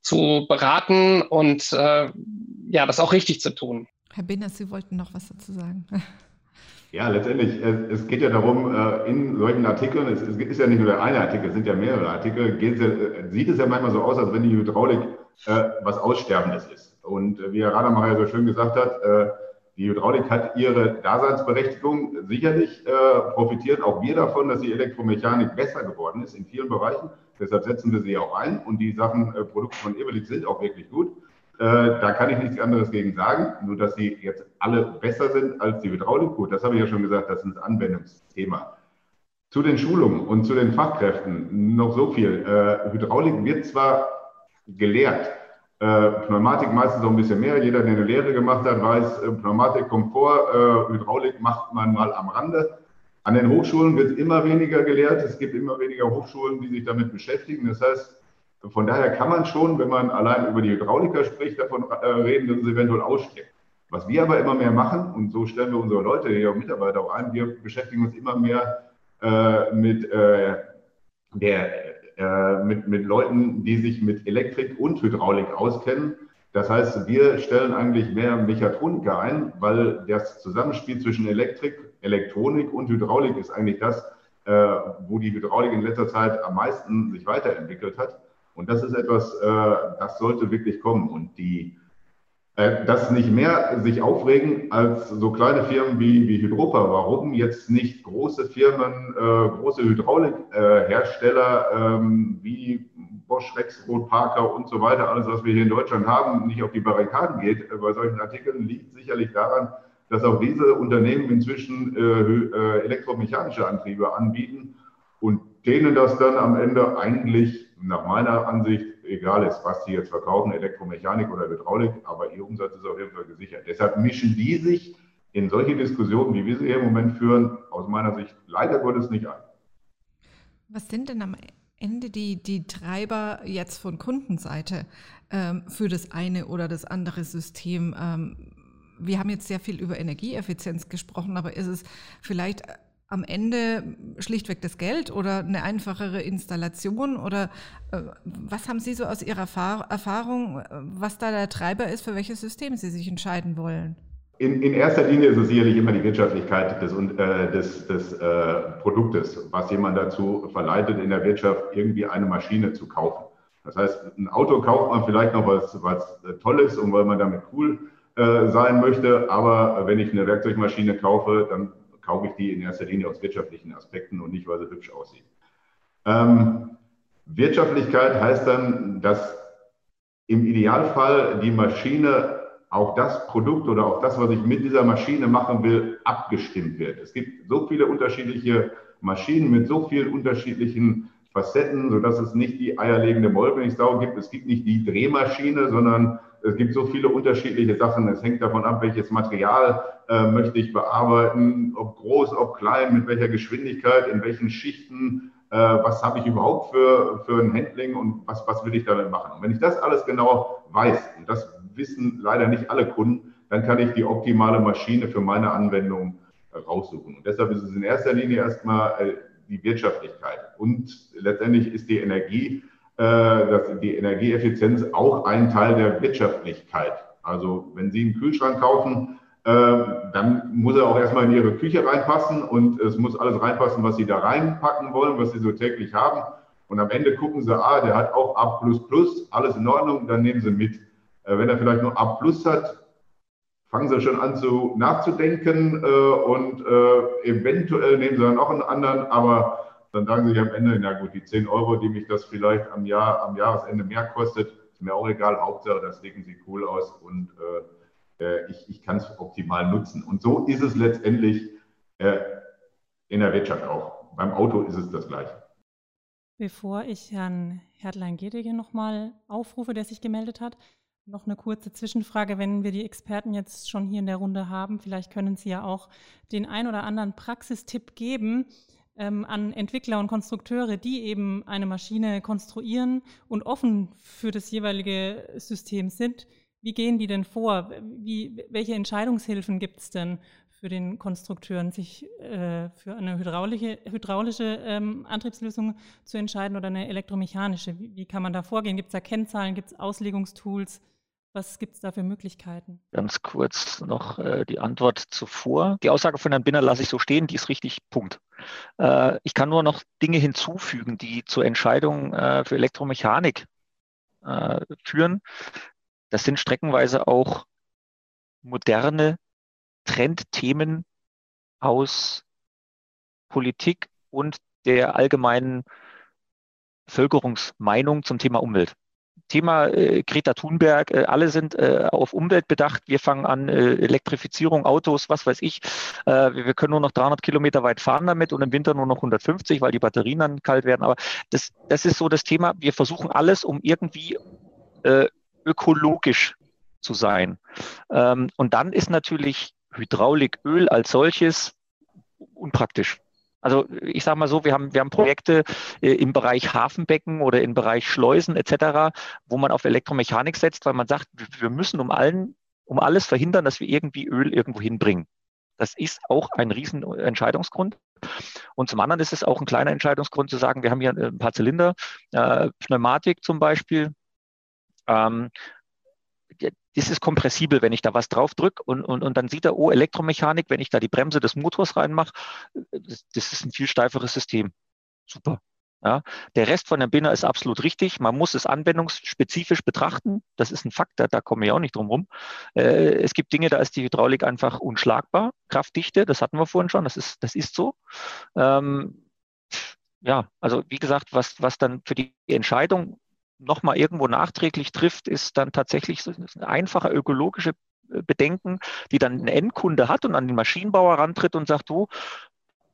zu beraten und äh, ja, das auch richtig zu tun. Herr Binners, Sie wollten noch was dazu sagen. Ja, letztendlich, es geht ja darum, äh, in solchen Artikeln, es ist ja nicht nur der eine Artikel, es sind ja mehrere Artikel, äh, sieht es ja manchmal so aus, als wenn die Hydraulik äh, was Aussterbendes ist. Und wie Herr Rademacher so schön gesagt hat, die Hydraulik hat ihre Daseinsberechtigung. Sicherlich profitieren auch wir davon, dass die Elektromechanik besser geworden ist in vielen Bereichen. Deshalb setzen wir sie auch ein. Und die Sachen, Produkte von Evelit sind auch wirklich gut. Äh, da kann ich nichts anderes gegen sagen, nur dass sie jetzt alle besser sind als die Hydraulik. Gut, das habe ich ja schon gesagt, das ist ein Anwendungsthema. Zu den Schulungen und zu den Fachkräften noch so viel. Äh, Hydraulik wird zwar gelehrt, äh, Pneumatik meistens auch ein bisschen mehr. Jeder, der eine Lehre gemacht hat, weiß, äh, Pneumatik kommt vor, äh, Hydraulik macht man mal am Rande. An den Hochschulen wird immer weniger gelehrt. Es gibt immer weniger Hochschulen, die sich damit beschäftigen. Das heißt, von daher kann man schon, wenn man allein über die Hydrauliker spricht, davon äh, reden, dass es eventuell aussteckt. Was wir aber immer mehr machen, und so stellen wir unsere Leute hier Mitarbeiter auch ein, wir beschäftigen uns immer mehr äh, mit, äh, der, äh, mit, mit Leuten, die sich mit Elektrik und Hydraulik auskennen. Das heißt, wir stellen eigentlich mehr Mechatroniker ein, weil das Zusammenspiel zwischen Elektrik, Elektronik und Hydraulik ist eigentlich das, äh, wo die Hydraulik in letzter Zeit am meisten sich weiterentwickelt hat. Und das ist etwas, äh, das sollte wirklich kommen. Und die, äh, das nicht mehr sich aufregen als so kleine Firmen wie, wie Hydropa. Warum jetzt nicht große Firmen, äh, große Hydraulikhersteller ähm, wie Bosch, Rexroth, Parker und so weiter, alles, was wir hier in Deutschland haben, nicht auf die Barrikaden geht bei solchen Artikeln, liegt sicherlich daran, dass auch diese Unternehmen inzwischen elektromechanische Antriebe anbieten und denen das dann am Ende eigentlich nach meiner Ansicht egal ist, was sie jetzt verkaufen, Elektromechanik oder Hydraulik, aber ihr Umsatz ist auf jeden Fall gesichert. Deshalb mischen die sich in solche Diskussionen, wie wir sie hier im Moment führen, aus meiner Sicht leider Gottes nicht ein. Was sind denn am Ende die, die Treiber jetzt von Kundenseite ähm, für das eine oder das andere System? Ähm, wir haben jetzt sehr viel über Energieeffizienz gesprochen, aber ist es vielleicht am Ende schlichtweg das Geld oder eine einfachere Installation? Oder äh, was haben Sie so aus Ihrer Erfahrung, was da der Treiber ist, für welches System Sie sich entscheiden wollen? In, in erster Linie ist es sicherlich immer die Wirtschaftlichkeit des, äh, des, des äh, Produktes, was jemand dazu verleitet, in der Wirtschaft irgendwie eine Maschine zu kaufen. Das heißt, ein Auto kauft man vielleicht noch, was, was toll ist und weil man damit cool äh, sein möchte. Aber wenn ich eine Werkzeugmaschine kaufe, dann kaufe ich die in erster Linie aus wirtschaftlichen Aspekten und nicht, weil sie hübsch aussieht. Ähm, Wirtschaftlichkeit heißt dann, dass im Idealfall die Maschine auf das Produkt oder auf das, was ich mit dieser Maschine machen will, abgestimmt wird. Es gibt so viele unterschiedliche Maschinen mit so vielen unterschiedlichen Facetten, sodass es nicht die eierlegende Wollmilchsau gibt. Es gibt nicht die Drehmaschine, sondern es gibt so viele unterschiedliche Sachen. Es hängt davon ab, welches Material äh, möchte ich bearbeiten, ob groß, ob klein, mit welcher Geschwindigkeit, in welchen Schichten, äh, was habe ich überhaupt für, für ein Handling und was, was will ich damit machen. Und wenn ich das alles genau weiß, und das wissen leider nicht alle Kunden, dann kann ich die optimale Maschine für meine Anwendung raussuchen. Und deshalb ist es in erster Linie erstmal äh, die Wirtschaftlichkeit. Und letztendlich ist die Energie dass die Energieeffizienz auch ein Teil der Wirtschaftlichkeit. Also wenn Sie einen Kühlschrank kaufen, äh, dann muss er auch erstmal in Ihre Küche reinpassen und es muss alles reinpassen, was Sie da reinpacken wollen, was Sie so täglich haben. Und am Ende gucken Sie, ah, der hat auch A, alles in Ordnung, dann nehmen Sie mit. Äh, wenn er vielleicht nur A hat, fangen Sie schon an zu nachzudenken und eventuell nehmen Sie dann auch einen anderen, aber dann sagen sie sich am Ende, na gut, die 10 Euro, die mich das vielleicht am Jahr, am Jahresende mehr kostet, ist mir auch egal, Hauptsache, das legen sie cool aus und äh, äh ich, ich kann es optimal nutzen. Und so ist es letztendlich äh, in der Wirtschaft auch. Beim Auto ist es das Gleiche. Bevor ich Herrn Hertlein-Gedege nochmal aufrufe, der sich gemeldet hat, noch eine kurze Zwischenfrage, wenn wir die Experten jetzt schon hier in der Runde haben. Vielleicht können Sie ja auch den ein oder anderen Praxistipp geben ähm, an Entwickler und Konstrukteure, die eben eine Maschine konstruieren und offen für das jeweilige System sind. Wie gehen die denn vor? Wie, welche Entscheidungshilfen gibt es denn für den Konstrukteuren, sich äh, für eine hydraulische, hydraulische ähm, Antriebslösung zu entscheiden oder eine elektromechanische? Wie, wie kann man da vorgehen? Gibt es da Kennzahlen? Gibt es Auslegungstools? Was gibt es da für Möglichkeiten? Ganz kurz noch äh, die Antwort zuvor. Die Aussage von Herrn Binner lasse ich so stehen, die ist richtig, Punkt. Äh, ich kann nur noch Dinge hinzufügen, die zur Entscheidung äh, für Elektromechanik äh, führen. Das sind streckenweise auch moderne Trendthemen aus Politik und der allgemeinen Bevölkerungsmeinung zum Thema Umwelt. Thema äh, Greta Thunberg, äh, alle sind äh, auf Umwelt bedacht. Wir fangen an, äh, Elektrifizierung, Autos, was weiß ich. Äh, wir, wir, können nur noch 300 Kilometer weit fahren damit und im Winter nur noch 150, weil die Batterien dann kalt werden. Aber das, das ist so das Thema. Wir versuchen alles, um irgendwie äh, ökologisch zu sein. Ähm, und dann ist natürlich Hydraulik, Öl als solches unpraktisch. Also ich sage mal so, wir haben, wir haben Projekte äh, im Bereich Hafenbecken oder im Bereich Schleusen etc., wo man auf Elektromechanik setzt, weil man sagt, wir müssen um, allen, um alles verhindern, dass wir irgendwie Öl irgendwo hinbringen. Das ist auch ein riesen Entscheidungsgrund. Und zum anderen ist es auch ein kleiner Entscheidungsgrund zu sagen, wir haben hier ein paar Zylinder, äh, Pneumatik zum Beispiel. Ähm, das ist kompressibel, wenn ich da was drauf drücke und, und, und dann sieht er, oh, Elektromechanik, wenn ich da die Bremse des Motors reinmache, das, das ist ein viel steiferes System. Super. Ja, der Rest von der Binder ist absolut richtig. Man muss es anwendungsspezifisch betrachten. Das ist ein Fakt, da, da kommen wir auch nicht drum rum. Äh, es gibt Dinge, da ist die Hydraulik einfach unschlagbar. Kraftdichte, das hatten wir vorhin schon, das ist, das ist so. Ähm, ja, also wie gesagt, was, was dann für die Entscheidung nochmal irgendwo nachträglich trifft, ist dann tatsächlich so ein einfacher ökologische äh, Bedenken, die dann ein Endkunde hat und an den Maschinenbauer rantritt und sagt, du,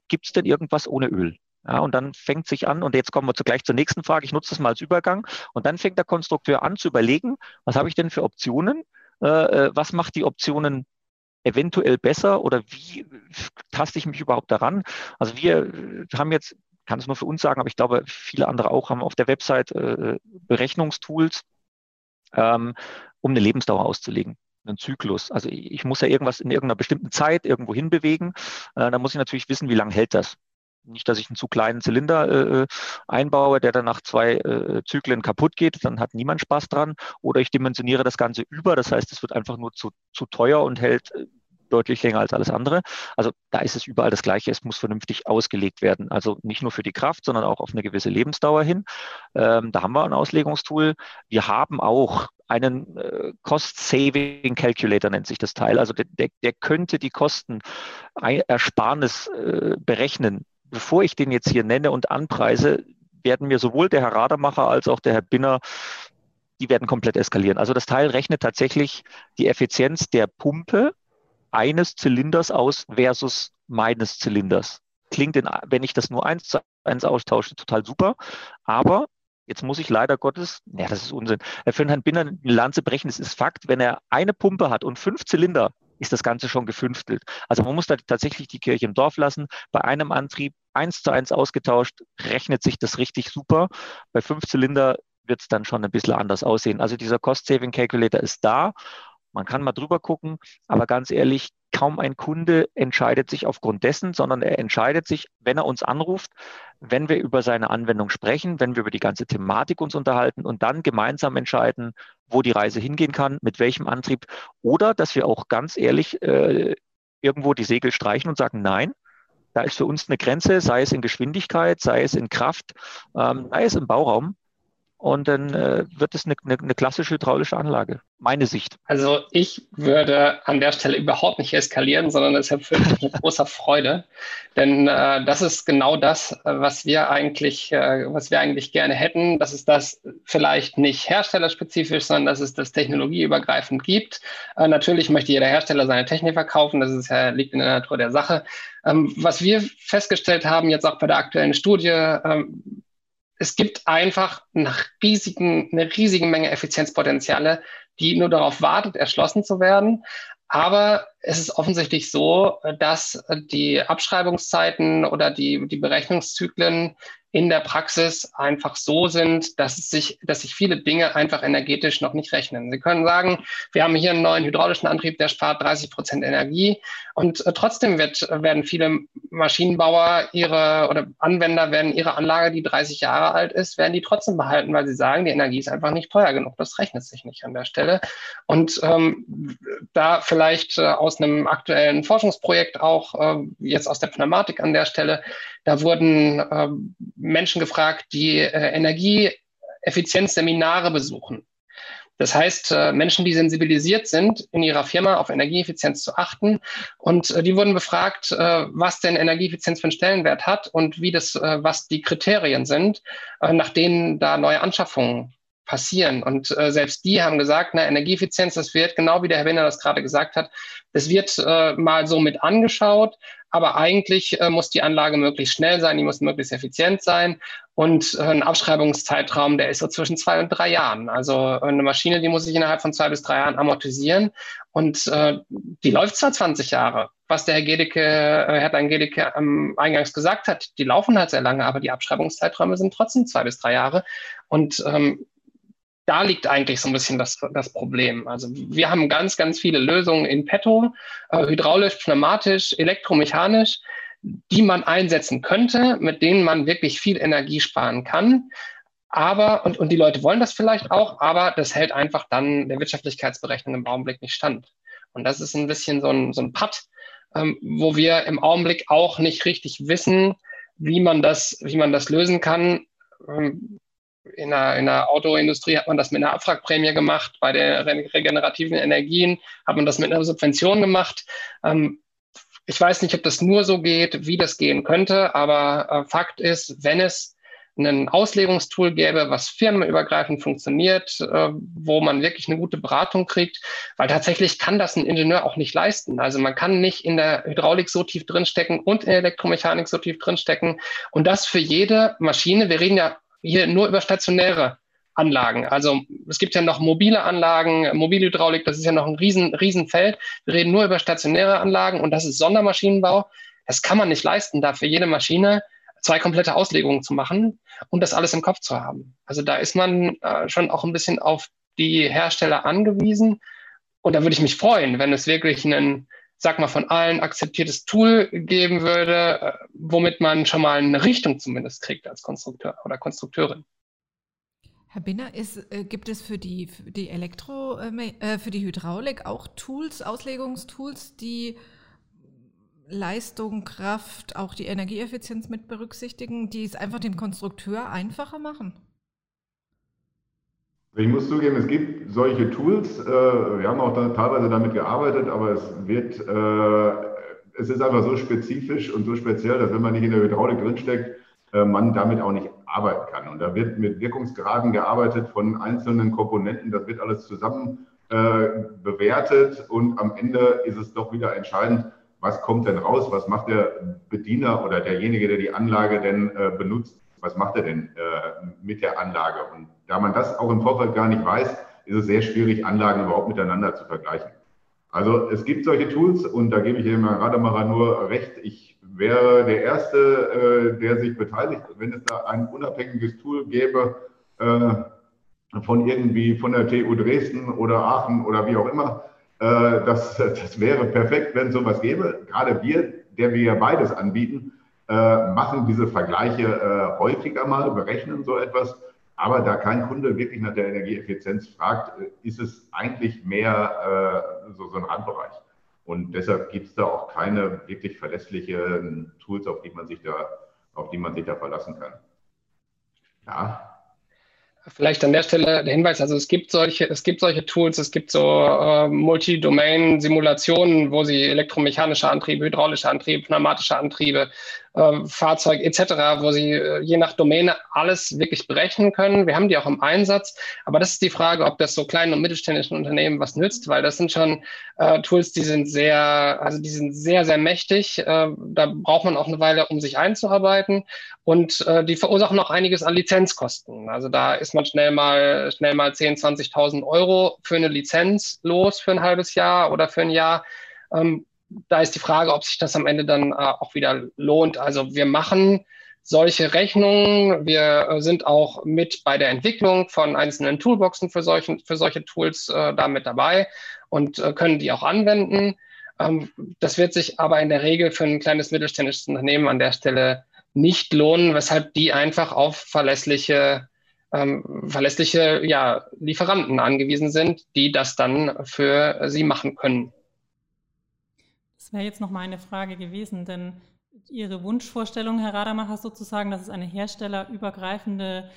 gibt es denn irgendwas ohne Öl? Ja, und dann fängt sich an, und jetzt kommen wir gleich zur nächsten Frage, ich nutze das mal als Übergang, und dann fängt der Konstrukteur an zu überlegen, was habe ich denn für Optionen? Äh, äh was macht die Optionen eventuell besser oder wie taste ich mich überhaupt daran? Also wir haben jetzt kann es nur für uns sagen, aber ich glaube, viele andere auch haben auf der Website äh, Berechnungstools, ähm, um eine Lebensdauer auszulegen einen Zyklus. Also ich, muss ja irgendwas in irgendeiner bestimmten Zeit irgendwo hinbewegen. Äh, da muss ich natürlich wissen, wie lange hält das. Nicht, dass ich einen zu kleinen Zylinder äh, äh, einbaue, der dann nach zwei äh, Zyklen kaputt geht, dann hat niemand Spaß dran. Oder ich dimensioniere das Ganze über, das heißt, es wird einfach nur zu, zu teuer und hält äh, deutlich länger als alles andere. Also da ist es überall das Gleiche. Es muss vernünftig ausgelegt werden. Also nicht nur für die Kraft, sondern auch auf eine gewisse Lebensdauer hin. Ähm, da haben wir ein Auslegungstool. Wir haben auch einen äh, Cost-Saving Calculator nennt sich das Teil. Also der, der, der könnte die Kostenersparnis äh, berechnen. Bevor ich den jetzt hier nenne und anpreise, werden mir sowohl der Herr Radermacher als auch der Herr Binner die werden komplett eskalieren. Also das Teil rechnet tatsächlich die Effizienz der Pumpe eines Zylinders aus versus meines Zylinders. Klingt, in, wenn ich das nur eins zu eins austausche, total super. Aber jetzt muss ich leider Gottes, ja, das ist Unsinn, äh, für Herrn Binder eine Lanze brechen. Es ist Fakt, wenn er eine Pumpe hat und fünf Zylinder, ist das Ganze schon gefünftelt. Also man muss da tatsächlich die Kirche im Dorf lassen. Bei einem Antrieb eins zu eins ausgetauscht, rechnet sich das richtig super. Bei fünf Zylinder wird es dann schon ein bisschen anders aussehen. Also dieser Cost-Saving Calculator ist da man kann mal drüber gucken, aber ganz ehrlich, kaum ein Kunde entscheidet sich aufgrund dessen, sondern er entscheidet sich, wenn er uns anruft, wenn wir über seine Anwendung sprechen, wenn wir über die ganze Thematik uns unterhalten und dann gemeinsam entscheiden, wo die Reise hingehen kann, mit welchem Antrieb. Oder dass wir auch ganz ehrlich äh, irgendwo die Segel streichen und sagen, nein, da ist für uns eine Grenze, sei es in Geschwindigkeit, sei es in Kraft, ähm, sei es im Bauraum und dann äh, wird es eine, eine, eine, klassische hydraulische Anlage. Meine Sicht. Also ich würde an der Stelle überhaupt nicht eskalieren, sondern das erfüllt mich mit großer Freude. Denn äh, das ist genau das, was wir eigentlich, äh, was wir eigentlich gerne hätten. Das ist das vielleicht nicht herstellerspezifisch, sondern dass es das technologieübergreifend gibt. Äh, natürlich möchte jeder Hersteller seine Technik verkaufen, das ist ja, liegt in der Natur der Sache. Ähm, was wir festgestellt haben, jetzt auch bei der aktuellen Studie, ähm, es gibt einfach eine, riesigen, eine riesige Menge Effizienzpotenziale, die nur darauf wartet, erschlossen zu werden. Aber es ist offensichtlich so, dass die Abschreibungszeiten oder die, die Berechnungszyklen in der Praxis einfach so sind, dass, sich, dass sich viele Dinge einfach energetisch noch nicht rechnen. Sie können sagen, wir haben hier einen neuen hydraulischen Antrieb, der spart 30 Prozent Energie und äh, trotzdem wird, werden viele Maschinenbauer ihre oder Anwender werden ihre Anlage, die 30 Jahre alt ist, werden die trotzdem behalten, weil sie sagen, die Energie ist einfach nicht teuer genug. Das rechnet sich nicht an der Stelle. Und ähm, da vielleicht äh, aus einem aktuellen Forschungsprojekt auch äh, jetzt aus der Pneumatik an der Stelle, da wurden äh, Menschen gefragt, die äh, Energieeffizienzseminare besuchen. Das heißt, äh, Menschen, die sensibilisiert sind, in ihrer Firma auf Energieeffizienz zu achten. Und äh, die wurden befragt, äh, was denn Energieeffizienz für einen Stellenwert hat und wie das, was die Kriterien sind, nach denen da neue Anschaffungen passieren. Und äh, selbst die haben gesagt, na, Energieeffizienz, das wird, genau wie der Herr Wenner das gerade gesagt hat, das wird äh, mal so mit angeschaut, aber eigentlich äh, muss die Anlage möglichst schnell sein, die muss möglichst effizient sein. Und äh, ein Abschreibungszeitraum, der ist so zwischen zwei und drei Jahren. Also eine Maschine, die muss sich innerhalb von zwei bis drei Jahren amortisieren. Und äh, die läuft zwar 20 Jahre, was der Herr Gedeke, äh, Herr Dein Gedeke ähm, eingangs gesagt hat, die laufen halt sehr lange, aber die Abschreibungszeiträume sind trotzdem zwei bis drei Jahre. Und ähm, da liegt eigentlich so ein bisschen das, das Problem. Also wir haben ganz, ganz viele Lösungen in petto, äh, hydraulisch, pneumatisch, elektromechanisch, die man einsetzen könnte, mit denen man wirklich viel Energie sparen kann. Aber, und, und die Leute wollen das vielleicht auch, aber das hält einfach dann der Wirtschaftlichkeitsberechnung im Augenblick nicht stand. Und das ist ein bisschen so ein, so ein Patt, ähm, wo wir im Augenblick auch nicht richtig wissen, wie man das, wie man das lösen kann. Ähm, in der, in der Autoindustrie hat man das mit einer Abwrackprämie gemacht, bei den regenerativen Energien hat man das mit einer Subvention gemacht. Ähm, ich weiß nicht, ob das nur so geht, wie das gehen könnte, aber äh, Fakt ist, wenn es ein Auslegungstool gäbe, was firmenübergreifend funktioniert, äh, wo man wirklich eine gute Beratung kriegt, weil tatsächlich kann das ein Ingenieur auch nicht leisten. Also man kann nicht in der Hydraulik so tief drinstecken und in der Elektromechanik so tief drinstecken und das für jede Maschine. Wir reden ja hier nur über stationäre Anlagen. Also es gibt ja noch mobile Anlagen, mobile Hydraulik, das ist ja noch ein riesen, riesen. Wir reden nur über stationäre Anlagen und das ist Sondermaschinenbau. Das kann man nicht leisten, da für jede Maschine zwei komplette Auslegungen zu machen und das alles im Kopf zu haben. Also da ist man äh, schon auch ein bisschen auf die Hersteller angewiesen. Und da würde ich mich freuen, wenn es wirklich einen sag mal, von allen akzeptiertes Tool geben würde, äh, womit man schon mal eine Richtung zumindest kriegt als Konstrukteur oder Konstrukteurin. Herr Binner, ist, äh, gibt es für die, für die Elektro, äh, äh, für die Hydraulik auch Tools, Auslegungstools, die Leistung, Kraft, auch die Energieeffizienz mit berücksichtigen, die es einfach dem Konstrukteur einfacher machen? Ich muss zugeben, es gibt solche Tools. Äh, wir haben auch da teilweise damit gearbeitet, aber es wird, äh, es ist einfach so spezifisch und so speziell, dass wenn man nicht in der Hydraulik drinsteckt, äh, man damit auch nicht arbeiten kann. Und da wird mit Wirkungsgraden gearbeitet von einzelnen Komponenten. Das wird alles zusammen bewertet und am Ende ist es doch wieder entscheidend, was kommt denn raus, was macht der Bediener oder derjenige, der die Anlage denn benutzt, was macht er denn mit der Anlage. Und da man das auch im Vorfeld gar nicht weiß, ist es sehr schwierig, Anlagen überhaupt miteinander zu vergleichen. Also es gibt solche Tools und da gebe ich Ihnen Rademacher nur recht. Ich wäre der Erste, äh, der sich beteiligt, wenn es da ein unabhängiges Tool gäbe äh, von irgendwie von der TU Dresden oder Aachen oder wie auch immer. Äh, das, das wäre perfekt, wenn es sowas gäbe. Gerade wir, der wir ja beides anbieten, machen diese Vergleiche häufiger mal, berechnen so etwas aber da kein Kunde wirklich nach der Energieeffizienz fragt, äh, ist es eigentlich mehr äh, so, so ein Randbereich. Und deshalb gibt es da auch keine wirklich verlässlichen Tools, auf die man sich da, auf die man sich da verlassen kann. Ja, Vielleicht an der Stelle der Hinweis, also es gibt solche, es gibt solche Tools, es gibt so äh, Multi-Domain-Simulationen, wo Sie elektromechanische Antriebe, hydraulische Antriebe, pneumatische Antriebe äh, Fahrzeug etc., wo sie äh, je nach Domäne alles wirklich berechnen können. Wir haben die auch im Einsatz, aber das ist die Frage, ob das so kleinen und mittelständischen Unternehmen was nützt, weil das sind schon äh, Tools, die sind sehr, also die sind sehr, sehr mächtig. Äh, da braucht man auch eine Weile, um sich einzuarbeiten und äh, die verursachen auch einiges an Lizenzkosten. Also da ist man schnell mal, schnell mal 10.000, 20.000 Euro für eine Lizenz los für ein halbes Jahr oder für ein Jahr. Ähm, da ist die Frage, ob sich das am Ende dann äh, auch wieder lohnt. Also wir machen solche Rechnungen. Wir äh, sind auch mit bei der Entwicklung von einzelnen Toolboxen für, solchen, für solche Tools äh, da mit dabei und äh, können die auch anwenden. Ähm, das wird sich aber in der Regel für ein kleines mittelständisches Unternehmen an der Stelle nicht lohnen, weshalb die einfach auf verlässliche, ähm, verlässliche ja, Lieferanten angewiesen sind, die das dann für sie machen können. Wäre jetzt noch meine Frage gewesen, denn Ihre Wunschvorstellung, Herr Rademacher, sozusagen, dass es eine herstellerübergreifende,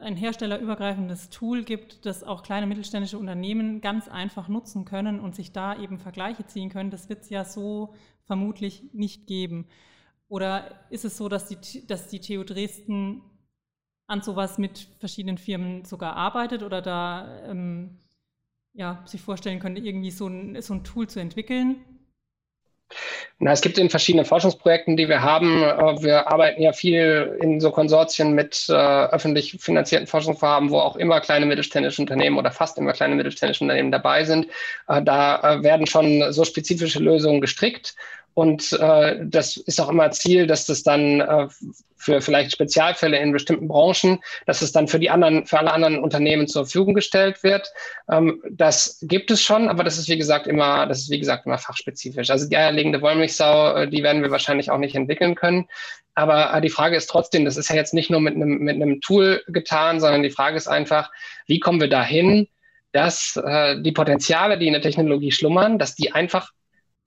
ein herstellerübergreifendes Tool gibt, das auch kleine mittelständische Unternehmen ganz einfach nutzen können und sich da eben Vergleiche ziehen können, das wird es ja so vermutlich nicht geben. Oder ist es so, dass die, dass die TU Dresden an sowas mit verschiedenen Firmen sogar arbeitet oder da ähm, ja, sich vorstellen könnte, irgendwie so ein, so ein Tool zu entwickeln? Na, es gibt in verschiedenen Forschungsprojekten, die wir haben. Äh, wir arbeiten ja viel in so Konsortien mit äh, öffentlich finanzierten Forschungsvorhaben, wo auch immer kleine mittelständische Unternehmen oder fast immer kleine mittelständische Unternehmen dabei sind. Äh, da äh, werden schon so spezifische Lösungen gestrickt. Und äh, das ist auch immer Ziel, dass das dann äh, für vielleicht Spezialfälle in bestimmten Branchen, dass es dann für die anderen, für alle anderen Unternehmen zur Verfügung gestellt wird. Ähm, das gibt es schon, aber das ist wie gesagt immer, das ist wie gesagt immer fachspezifisch. Also die eierlegende Wollmilchsau, äh, die werden wir wahrscheinlich auch nicht entwickeln können. Aber äh, die Frage ist trotzdem, das ist ja jetzt nicht nur mit einem, mit einem Tool getan, sondern die Frage ist einfach, wie kommen wir dahin, dass äh, die Potenziale, die in der Technologie schlummern, dass die einfach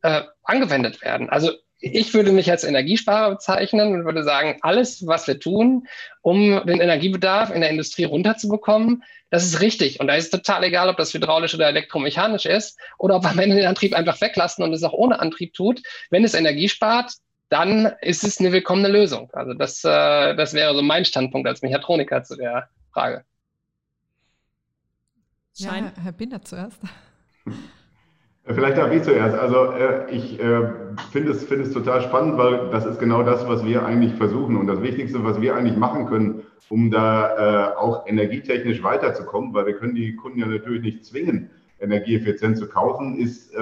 äh, angewendet werden. Also ich würde mich als Energiesparer bezeichnen und würde sagen, alles, was wir tun, um den Energiebedarf in der Industrie runterzubekommen, das ist richtig. Und da ist total egal, ob das hydraulisch oder elektromechanisch ist oder ob wir am Ende den Antrieb einfach weglassen und es auch ohne Antrieb tut. Wenn es Energie spart, dann ist es eine willkommene Lösung. Also das, äh, das wäre so mein Standpunkt als Mechatroniker zu der Frage. Ja, Herr Binder zuerst. Vielleicht darf ich zuerst. Also äh, ich äh, finde es, find es total spannend, weil das ist genau das, was wir eigentlich versuchen. Und das Wichtigste, was wir eigentlich machen können, um da äh, auch energietechnisch weiterzukommen, weil wir können die Kunden ja natürlich nicht zwingen, energieeffizient zu kaufen, ist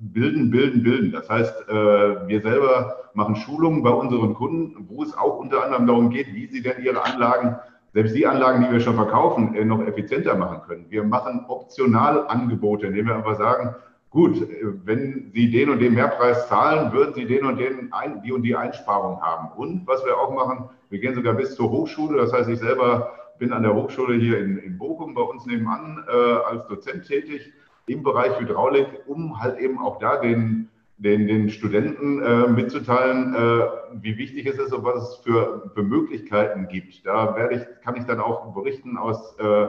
bilden, bilden, bilden. Das heißt, wir selber machen Schulungen bei unseren Kunden, wo es auch unter anderem darum geht, wie sie denn ihre Anlagen selbst die Anlagen, die wir schon verkaufen, noch effizienter machen können. Wir machen optional Angebote, indem wir einfach sagen, gut, wenn Sie den und den Mehrpreis zahlen, würden Sie den und den ein, die und die Einsparung haben. Und was wir auch machen, wir gehen sogar bis zur Hochschule. Das heißt, ich selber bin an der Hochschule hier in, in Bochum bei uns nebenan äh, als Dozent tätig im Bereich Hydraulik, um halt eben auch da den, den, den Studenten äh, mitzuteilen, äh, wie wichtig es ist und was es für, für Möglichkeiten gibt. Da werde ich, kann ich dann auch berichten aus äh, äh,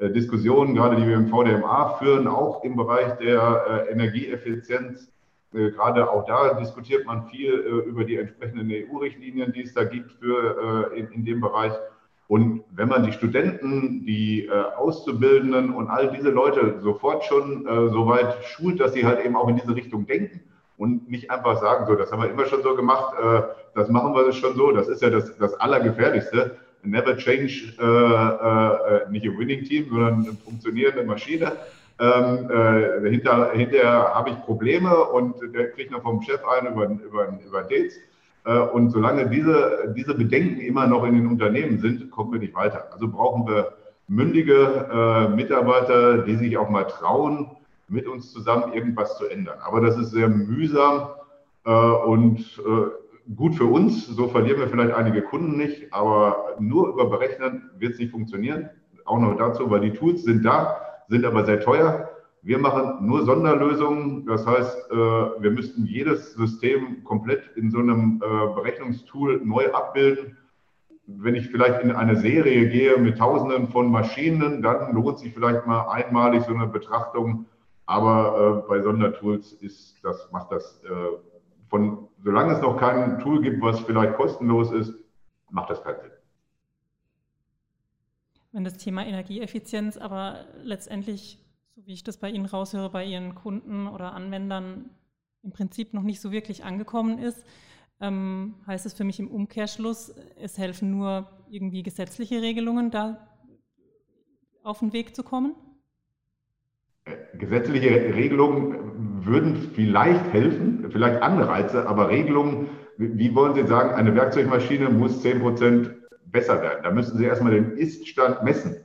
Diskussionen, gerade die wir im VDMA führen, auch im Bereich der äh, Energieeffizienz. Äh, gerade auch da diskutiert man viel über die entsprechenden EU-Richtlinien, die es da gibt für, in, in dem Bereich. Und wenn man die Studenten, die Auszubildenden und all diese Leute sofort schon so weit schult, dass sie halt eben auch in diese Richtung denken und nicht einfach sagen, so, das haben wir immer schon so gemacht, das machen wir schon so, das ist ja das, das Allergefährlichste, never change, äh, äh, nicht ein Winning Team, sondern eine funktionierende Maschine. Ähm, äh, hinter, hinterher habe ich Probleme und der kriegt noch vom Chef ein über, über, über Dates. Äh, und solange diese, diese Bedenken immer noch in den Unternehmen sind, kommen wir nicht weiter. Also brauchen wir mündige äh, Mitarbeiter, die sich auch mal trauen, mit uns zusammen irgendwas zu ändern. Aber das ist sehr mühsam äh, und äh, gut für uns, so verlieren wir vielleicht einige Kunden nicht, aber nur über Berechnen wird es nicht funktionieren. Auch noch dazu, weil die Tools sind da, sind aber sehr teuer. Wir machen nur Sonderlösungen, das heißt, äh, wir müssten jedes System komplett in so einem äh, Berechnungstool neu abbilden. Wenn ich vielleicht in eine Serie gehe mit Tausenden von Maschinen, dann lohnt sich vielleicht mal einmalig so eine Betrachtung. Aber äh, bei Sondertools ist das, macht das von, solange es noch kein Tool gibt, was vielleicht kostenlos ist, macht das keinen Sinn. Wenn das Thema Energieeffizienz aber letztendlich, so wie ich das bei Ihnen raushöre, bei Ihren Kunden oder Anwendern im Prinzip noch nicht so wirklich angekommen ist, ähm, heißt es für mich im Umkehrschluss, es helfen nur irgendwie gesetzliche Regelungen, da auf den Weg zu kommen? Gesetzliche Regelungen würden vielleicht helfen, vielleicht Anreize, aber Regelungen, wie wollen Sie sagen, eine Werkzeugmaschine muss 10 Prozent besser werden. Da müssen Sie erstmal den Iststand messen.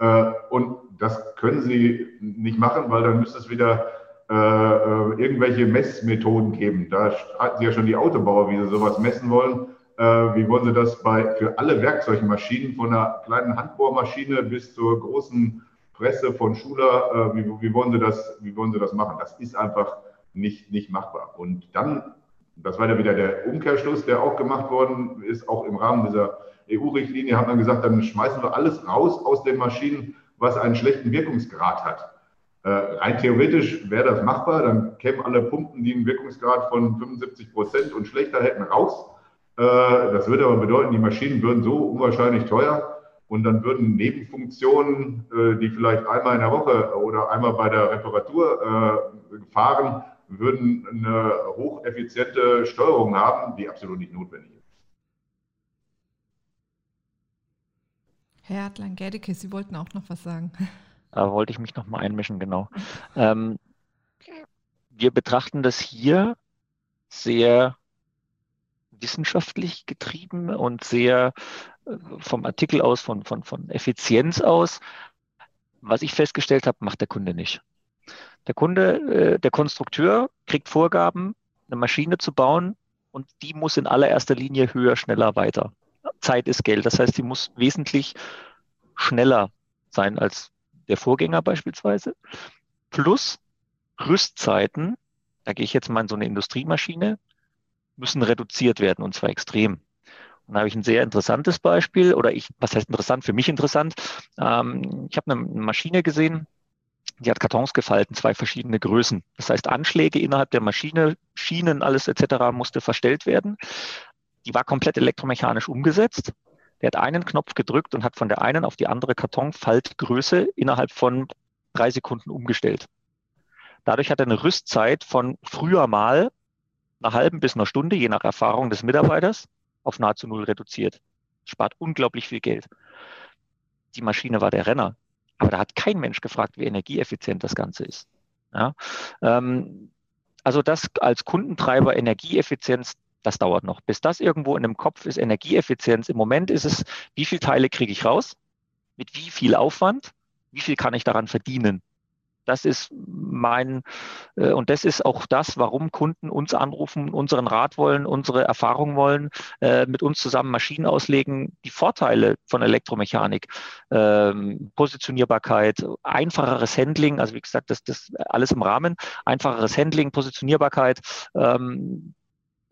Äh, und das können Sie nicht machen, weil dann müsste es wieder äh, äh, irgendwelche Messmethoden geben. Da streiten Sie ja schon die Autobauer, wie sie sowas messen wollen. wie wollen Sie das bei, für alle Werkzeugmaschinen, von einer kleinen Handbohrmaschine bis zur großen Presse von Schuler, wie, wie, wollen Sie das, wie wollen Sie das machen? Das ist einfach nicht, nicht machbar. Und dann, das war ja wieder der Umkehrschluss, der auch gemacht worden ist, auch im Rahmen dieser EU-Richtlinie hat man gesagt, dann schmeißen wir alles raus aus den Maschinen, was einen schlechten Wirkungsgrad hat. Äh, rein theoretisch wäre das machbar, dann kämen alle Pumpen, die einen Wirkungsgrad von 75 Prozent und schlechter hätten, raus. Äh, das würde aber bedeuten, die Maschinen würden so unwahrscheinlich teuer und dann würden Nebenfunktionen, äh, die vielleicht einmal in der Woche oder einmal bei der Reparatur äh, fahren, würden eine hocheffiziente Steuerung haben, die absolut nicht notwendig ist. Herr Adlan-Gerdicke, Sie wollten auch noch was sagen. Da wollte ich mich noch mal einmischen, genau. Ähm, wir betrachten das hier sehr wissenschaftlich getrieben und sehr vom Artikel aus, von, von, von Effizienz aus. Was ich festgestellt habe, macht der Kunde nicht. Der Kunde, äh, der Konstrukteur kriegt Vorgaben, eine Maschine zu bauen und die muss in allererster Linie höher, schneller, weiter. Zeit ist Geld. Das heißt, sie muss wesentlich schneller sein als der Vorgänger beispielsweise. Plus Rüstzeiten, da gehe ich jetzt mal in so eine Industriemaschine, müssen reduziert werden und zwar extrem. Und da habe ich ein sehr interessantes Beispiel, oder ich, was heißt interessant, für mich interessant. Ähm, ich habe eine Maschine gesehen, die hat Kartons gefalten, zwei verschiedene Größen. Das heißt, Anschläge innerhalb der Maschine, Schienen, alles etc. musste verstellt werden. Die war komplett elektromechanisch umgesetzt. Der hat einen Knopf gedrückt und hat von der einen auf die andere Kartonfaltgröße innerhalb von drei Sekunden umgestellt. Dadurch hat er eine Rüstzeit von früher mal einer halben bis einer Stunde, je nach Erfahrung des Mitarbeiters, auf nahezu null reduziert. Spart unglaublich viel Geld. Die Maschine war der Renner. Aber da hat kein Mensch gefragt, wie energieeffizient das Ganze ist. Ja, ähm, also das als Kundentreiber Energieeffizienz das dauert noch. Bis das irgendwo in dem Kopf ist, Energieeffizienz. Im Moment ist es, wie viele Teile kriege ich raus? Mit wie viel Aufwand? Wie viel kann ich daran verdienen? Das ist mein, äh, und das ist auch das, warum Kunden uns anrufen, unseren Rat wollen, unsere Erfahrung wollen, äh, mit uns zusammen Maschinen auslegen. Die Vorteile von Elektromechanik, ähm, Positionierbarkeit, einfacheres Handling, also wie gesagt, das, das alles im Rahmen, einfacheres Handling, Positionierbarkeit, ähm,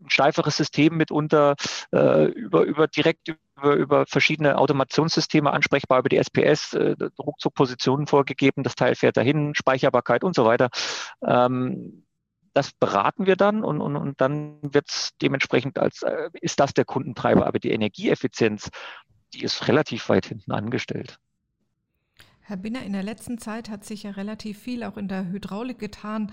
ein steiferes System mitunter äh, über, über direkt über, über verschiedene Automationssysteme ansprechbar, über die SPS, äh, ruckzuck Positionen vorgegeben, das Teil fährt dahin, Speicherbarkeit und so weiter. Ähm, das beraten wir dann und, und, und dann wird es dementsprechend als, äh, ist das der Kundentreiber, aber die Energieeffizienz, die ist relativ weit hinten angestellt. Herr Binner, in der letzten Zeit hat sich ja relativ viel auch in der Hydraulik getan.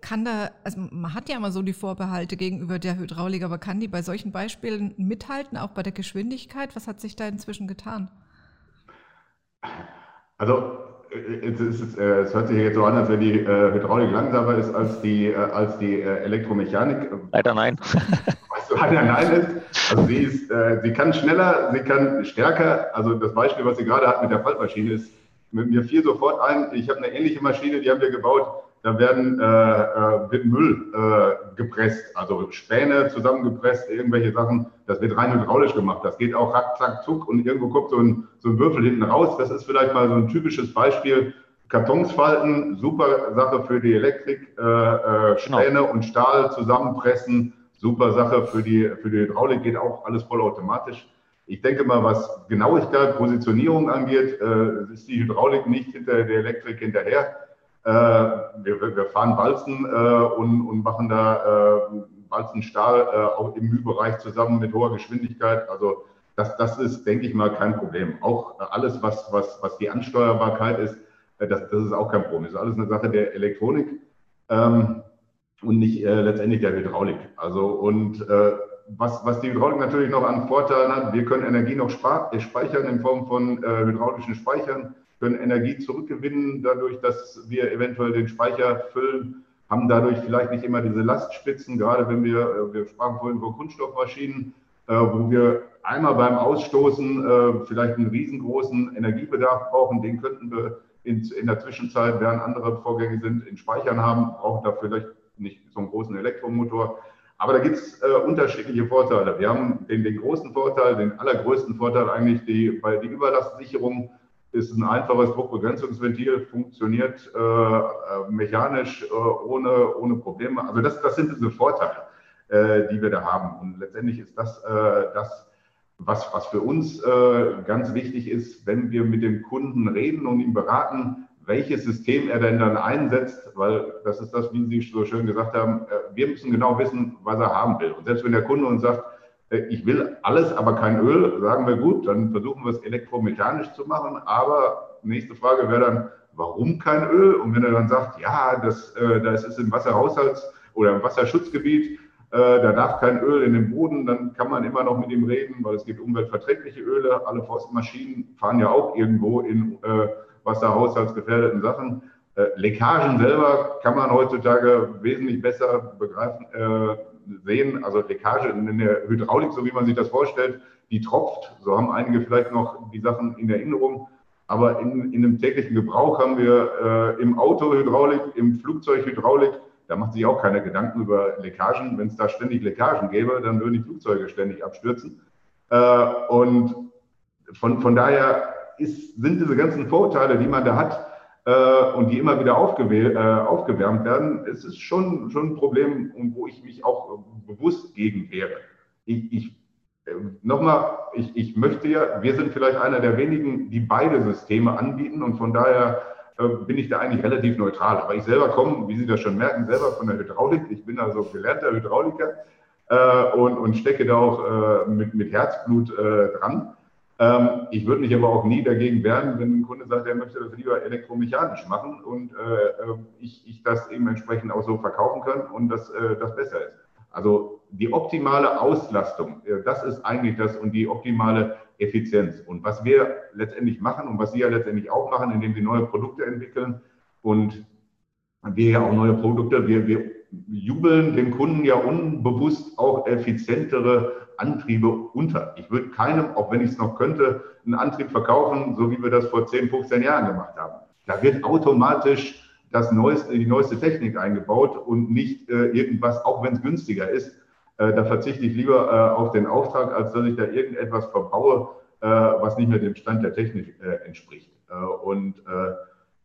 Kann da, also man hat ja immer so die Vorbehalte gegenüber der Hydraulik, aber kann die bei solchen Beispielen mithalten, auch bei der Geschwindigkeit? Was hat sich da inzwischen getan? Also es, ist, äh, es, hört sich jetzt so an, als wenn die äh, Hydraulik langsamer ist als die, äh, als die Elektromechanik. Leider nein. Was leider nein ist. Also sie, ist, sie kann schneller, sie kann stärker. Also das Beispiel, was sie gerade hat mit der Faltmaschine, ist mir fiel sofort ein, ich habe eine ähnliche Maschine, die haben wir gebaut, da werden äh, äh, wird Müll äh, gepresst, also Späne zusammengepresst, irgendwelche Sachen. Das wird rein hydraulisch gemacht. Das geht auch rack, zack, zuck und irgendwo kommt so ein, so ein Würfel hinten raus. Das ist vielleicht mal so ein typisches Beispiel. Kartons falten, super Sache für die Elektrik. Äh, äh, Späne genau. und Stahl zusammenpressen, super Sache für die, für die Hydraulik. Geht auch alles vollautomatisch. Ich denke mal, was Genauigkeit, Positionierung angeht, äh, ist die Hydraulik nicht hinter der Elektrik hinterher. Äh, wir, wir, fahren Walzen äh, und, und, machen da äh, walzen Stahl äh, auch im Mühbereich zusammen mit hoher Geschwindigkeit. Also das, das ist, denke ich mal, kein Problem. Auch alles, was, was, was die Ansteuerbarkeit ist, äh, das, das ist auch kein Problem. Das ist alles eine Sache der Elektronik ähm, und nicht äh, letztendlich der Hydraulik. Also und äh, was, was die Hydraulik natürlich noch an Vorteilen hat, wir können Energie noch speichern in Form von äh, hydraulischen Speichern, können Energie zurückgewinnen, dadurch, dass wir eventuell den Speicher füllen, haben dadurch vielleicht nicht immer diese Lastspitzen, gerade wenn wir, äh, wir sprachen vorhin über Kunststoffmaschinen, äh, wo wir einmal beim Ausstoßen äh, vielleicht einen riesengroßen Energiebedarf brauchen, den könnten wir in, der Zwischenzeit, während andere Vorgänge sind, in Speichern haben, brauchen da vielleicht nicht so einen großen Elektromotor. Aber da gibt es äh, unterschiedliche Vorteile. Wir haben den, den, großen Vorteil, den allergrößten Vorteil eigentlich, die, bei die Überlastsicherung ist ein einfaches Druckbegrenzungsventil, funktioniert äh, äh, mechanisch äh, ohne, ohne Probleme. Also das, das sind diese Vorteile, äh, die wir da haben. Und letztendlich ist das äh, das, was, was für uns ganz wichtig ist, wenn wir mit dem Kunden reden und ihn beraten, welches System er denn dann einsetzt, weil das ist das, wie Sie so schön gesagt haben, äh, wir müssen genau wissen, was er haben will. Und selbst wenn der Kunde uns sagt, äh, ich will alles, aber kein Öl, sagen wir gut, dann versuchen wir es elektromechanisch zu machen. Aber nächste Frage wäre dann, warum kein Öl? Und wenn er dann sagt, ja, das, äh, das ist im Wasserhaushalts- oder im Wasserschutzgebiet, da darf kein Öl in den Boden, dann kann man immer noch mit ihm reden, weil es gibt umweltverträgliche Öle. Alle Forstmaschinen fahren ja auch irgendwo in äh, wasserhaushaltsgefährdeten Sachen. Äh, Leckagen selber kann man heutzutage wesentlich besser begreifen, äh, sehen. Also Leckage in der Hydraulik, so wie man sich das vorstellt, die tropft. So haben einige vielleicht noch die Sachen in Erinnerung. Aber in, in einem täglichen Gebrauch haben wir äh, im Auto Hydraulik, im Flugzeug Hydraulik. Da macht sich auch keiner Gedanken über Leckagen. Wenn es da ständig Leckagen gäbe, dann würden die Flugzeuge ständig abstürzen. Äh, und von, von daher ist, sind diese ganzen Vorurteile, die man da hat und die immer wieder äh, aufgewärmt werden, es ist schon, schon ein Problem, wo ich mich auch bewusst gegen wehre. Ich, ich äh, Nochmal, ich, ich möchte ja, wir sind vielleicht einer der wenigen, die beide Systeme anbieten und von daher äh, bin ich da eigentlich relativ neutral. Aber ich selber komme, wie Sie das schon merken, selber von der Hydraulik. Ich bin also gelernter Hydrauliker äh, und, und stecke da auch äh, mit, mit Herzblut dran. Ähm, ich würde mich aber auch nie dagegen wehren, wenn ein Kunde sagt, er möchte das lieber elektromechanisch machen und äh, ähm, ich, ich, das eben entsprechend auch so verkaufen kann und das, äh, das besser ist. Also die optimale Auslastung, äh, das ist eigentlich das und die optimale Effizienz. Und was wir letztendlich machen und was Sie ja letztendlich auch machen, indem Sie neue Produkte entwickeln und wir ja auch neue Produkte, wir, wir jubeln dem Kunden ja unbewusst auch effizientere Antriebe unter. Ich würde keinem, auch wenn ich es noch könnte, einen Antrieb verkaufen, so wie wir das vor 10, 15 Jahren gemacht haben. Da wird automatisch das neueste, die neueste Technik eingebaut und nicht äh, irgendwas, auch wenn es günstiger ist. Äh, da verzichte ich lieber äh, auf den Auftrag, als dass ich da irgendetwas verbaue, äh, was nicht mehr dem Stand der Technik äh, entspricht. Äh, und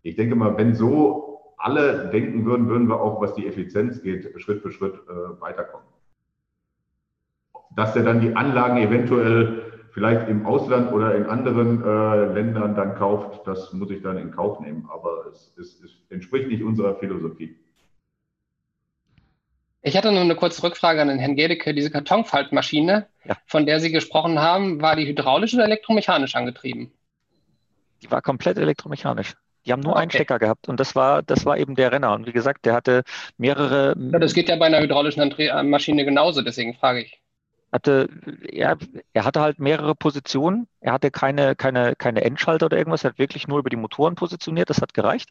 ich denke mal, wenn so alle denken würden, würden wir auch, was die Effizienz geht, Schritt für Schritt weiterkommen dass er dann die Anlagen eventuell vielleicht im Ausland oder in anderen äh, Ländern dann kauft, das muss ich dann in Kauf nehmen. Aber es, es, es entspricht nicht unserer Philosophie. Ich hatte nur eine kurze Rückfrage an den Herrn Gedeke. Diese Kartonfaltmaschine, ja. von der Sie gesprochen haben, war die hydraulisch oder elektromechanisch angetrieben? Die war komplett elektromechanisch. Die haben nur okay. einen Stecker gehabt und das war, das war eben der Renner. Und wie gesagt, der hatte mehrere. Ja, das geht ja bei einer hydraulischen Maschine genauso, deswegen frage ich hatte, er, er hatte halt mehrere Positionen. Er hatte keine, keine, keine Endschalter oder irgendwas. Er hat wirklich nur über die Motoren positioniert. Das hat gereicht.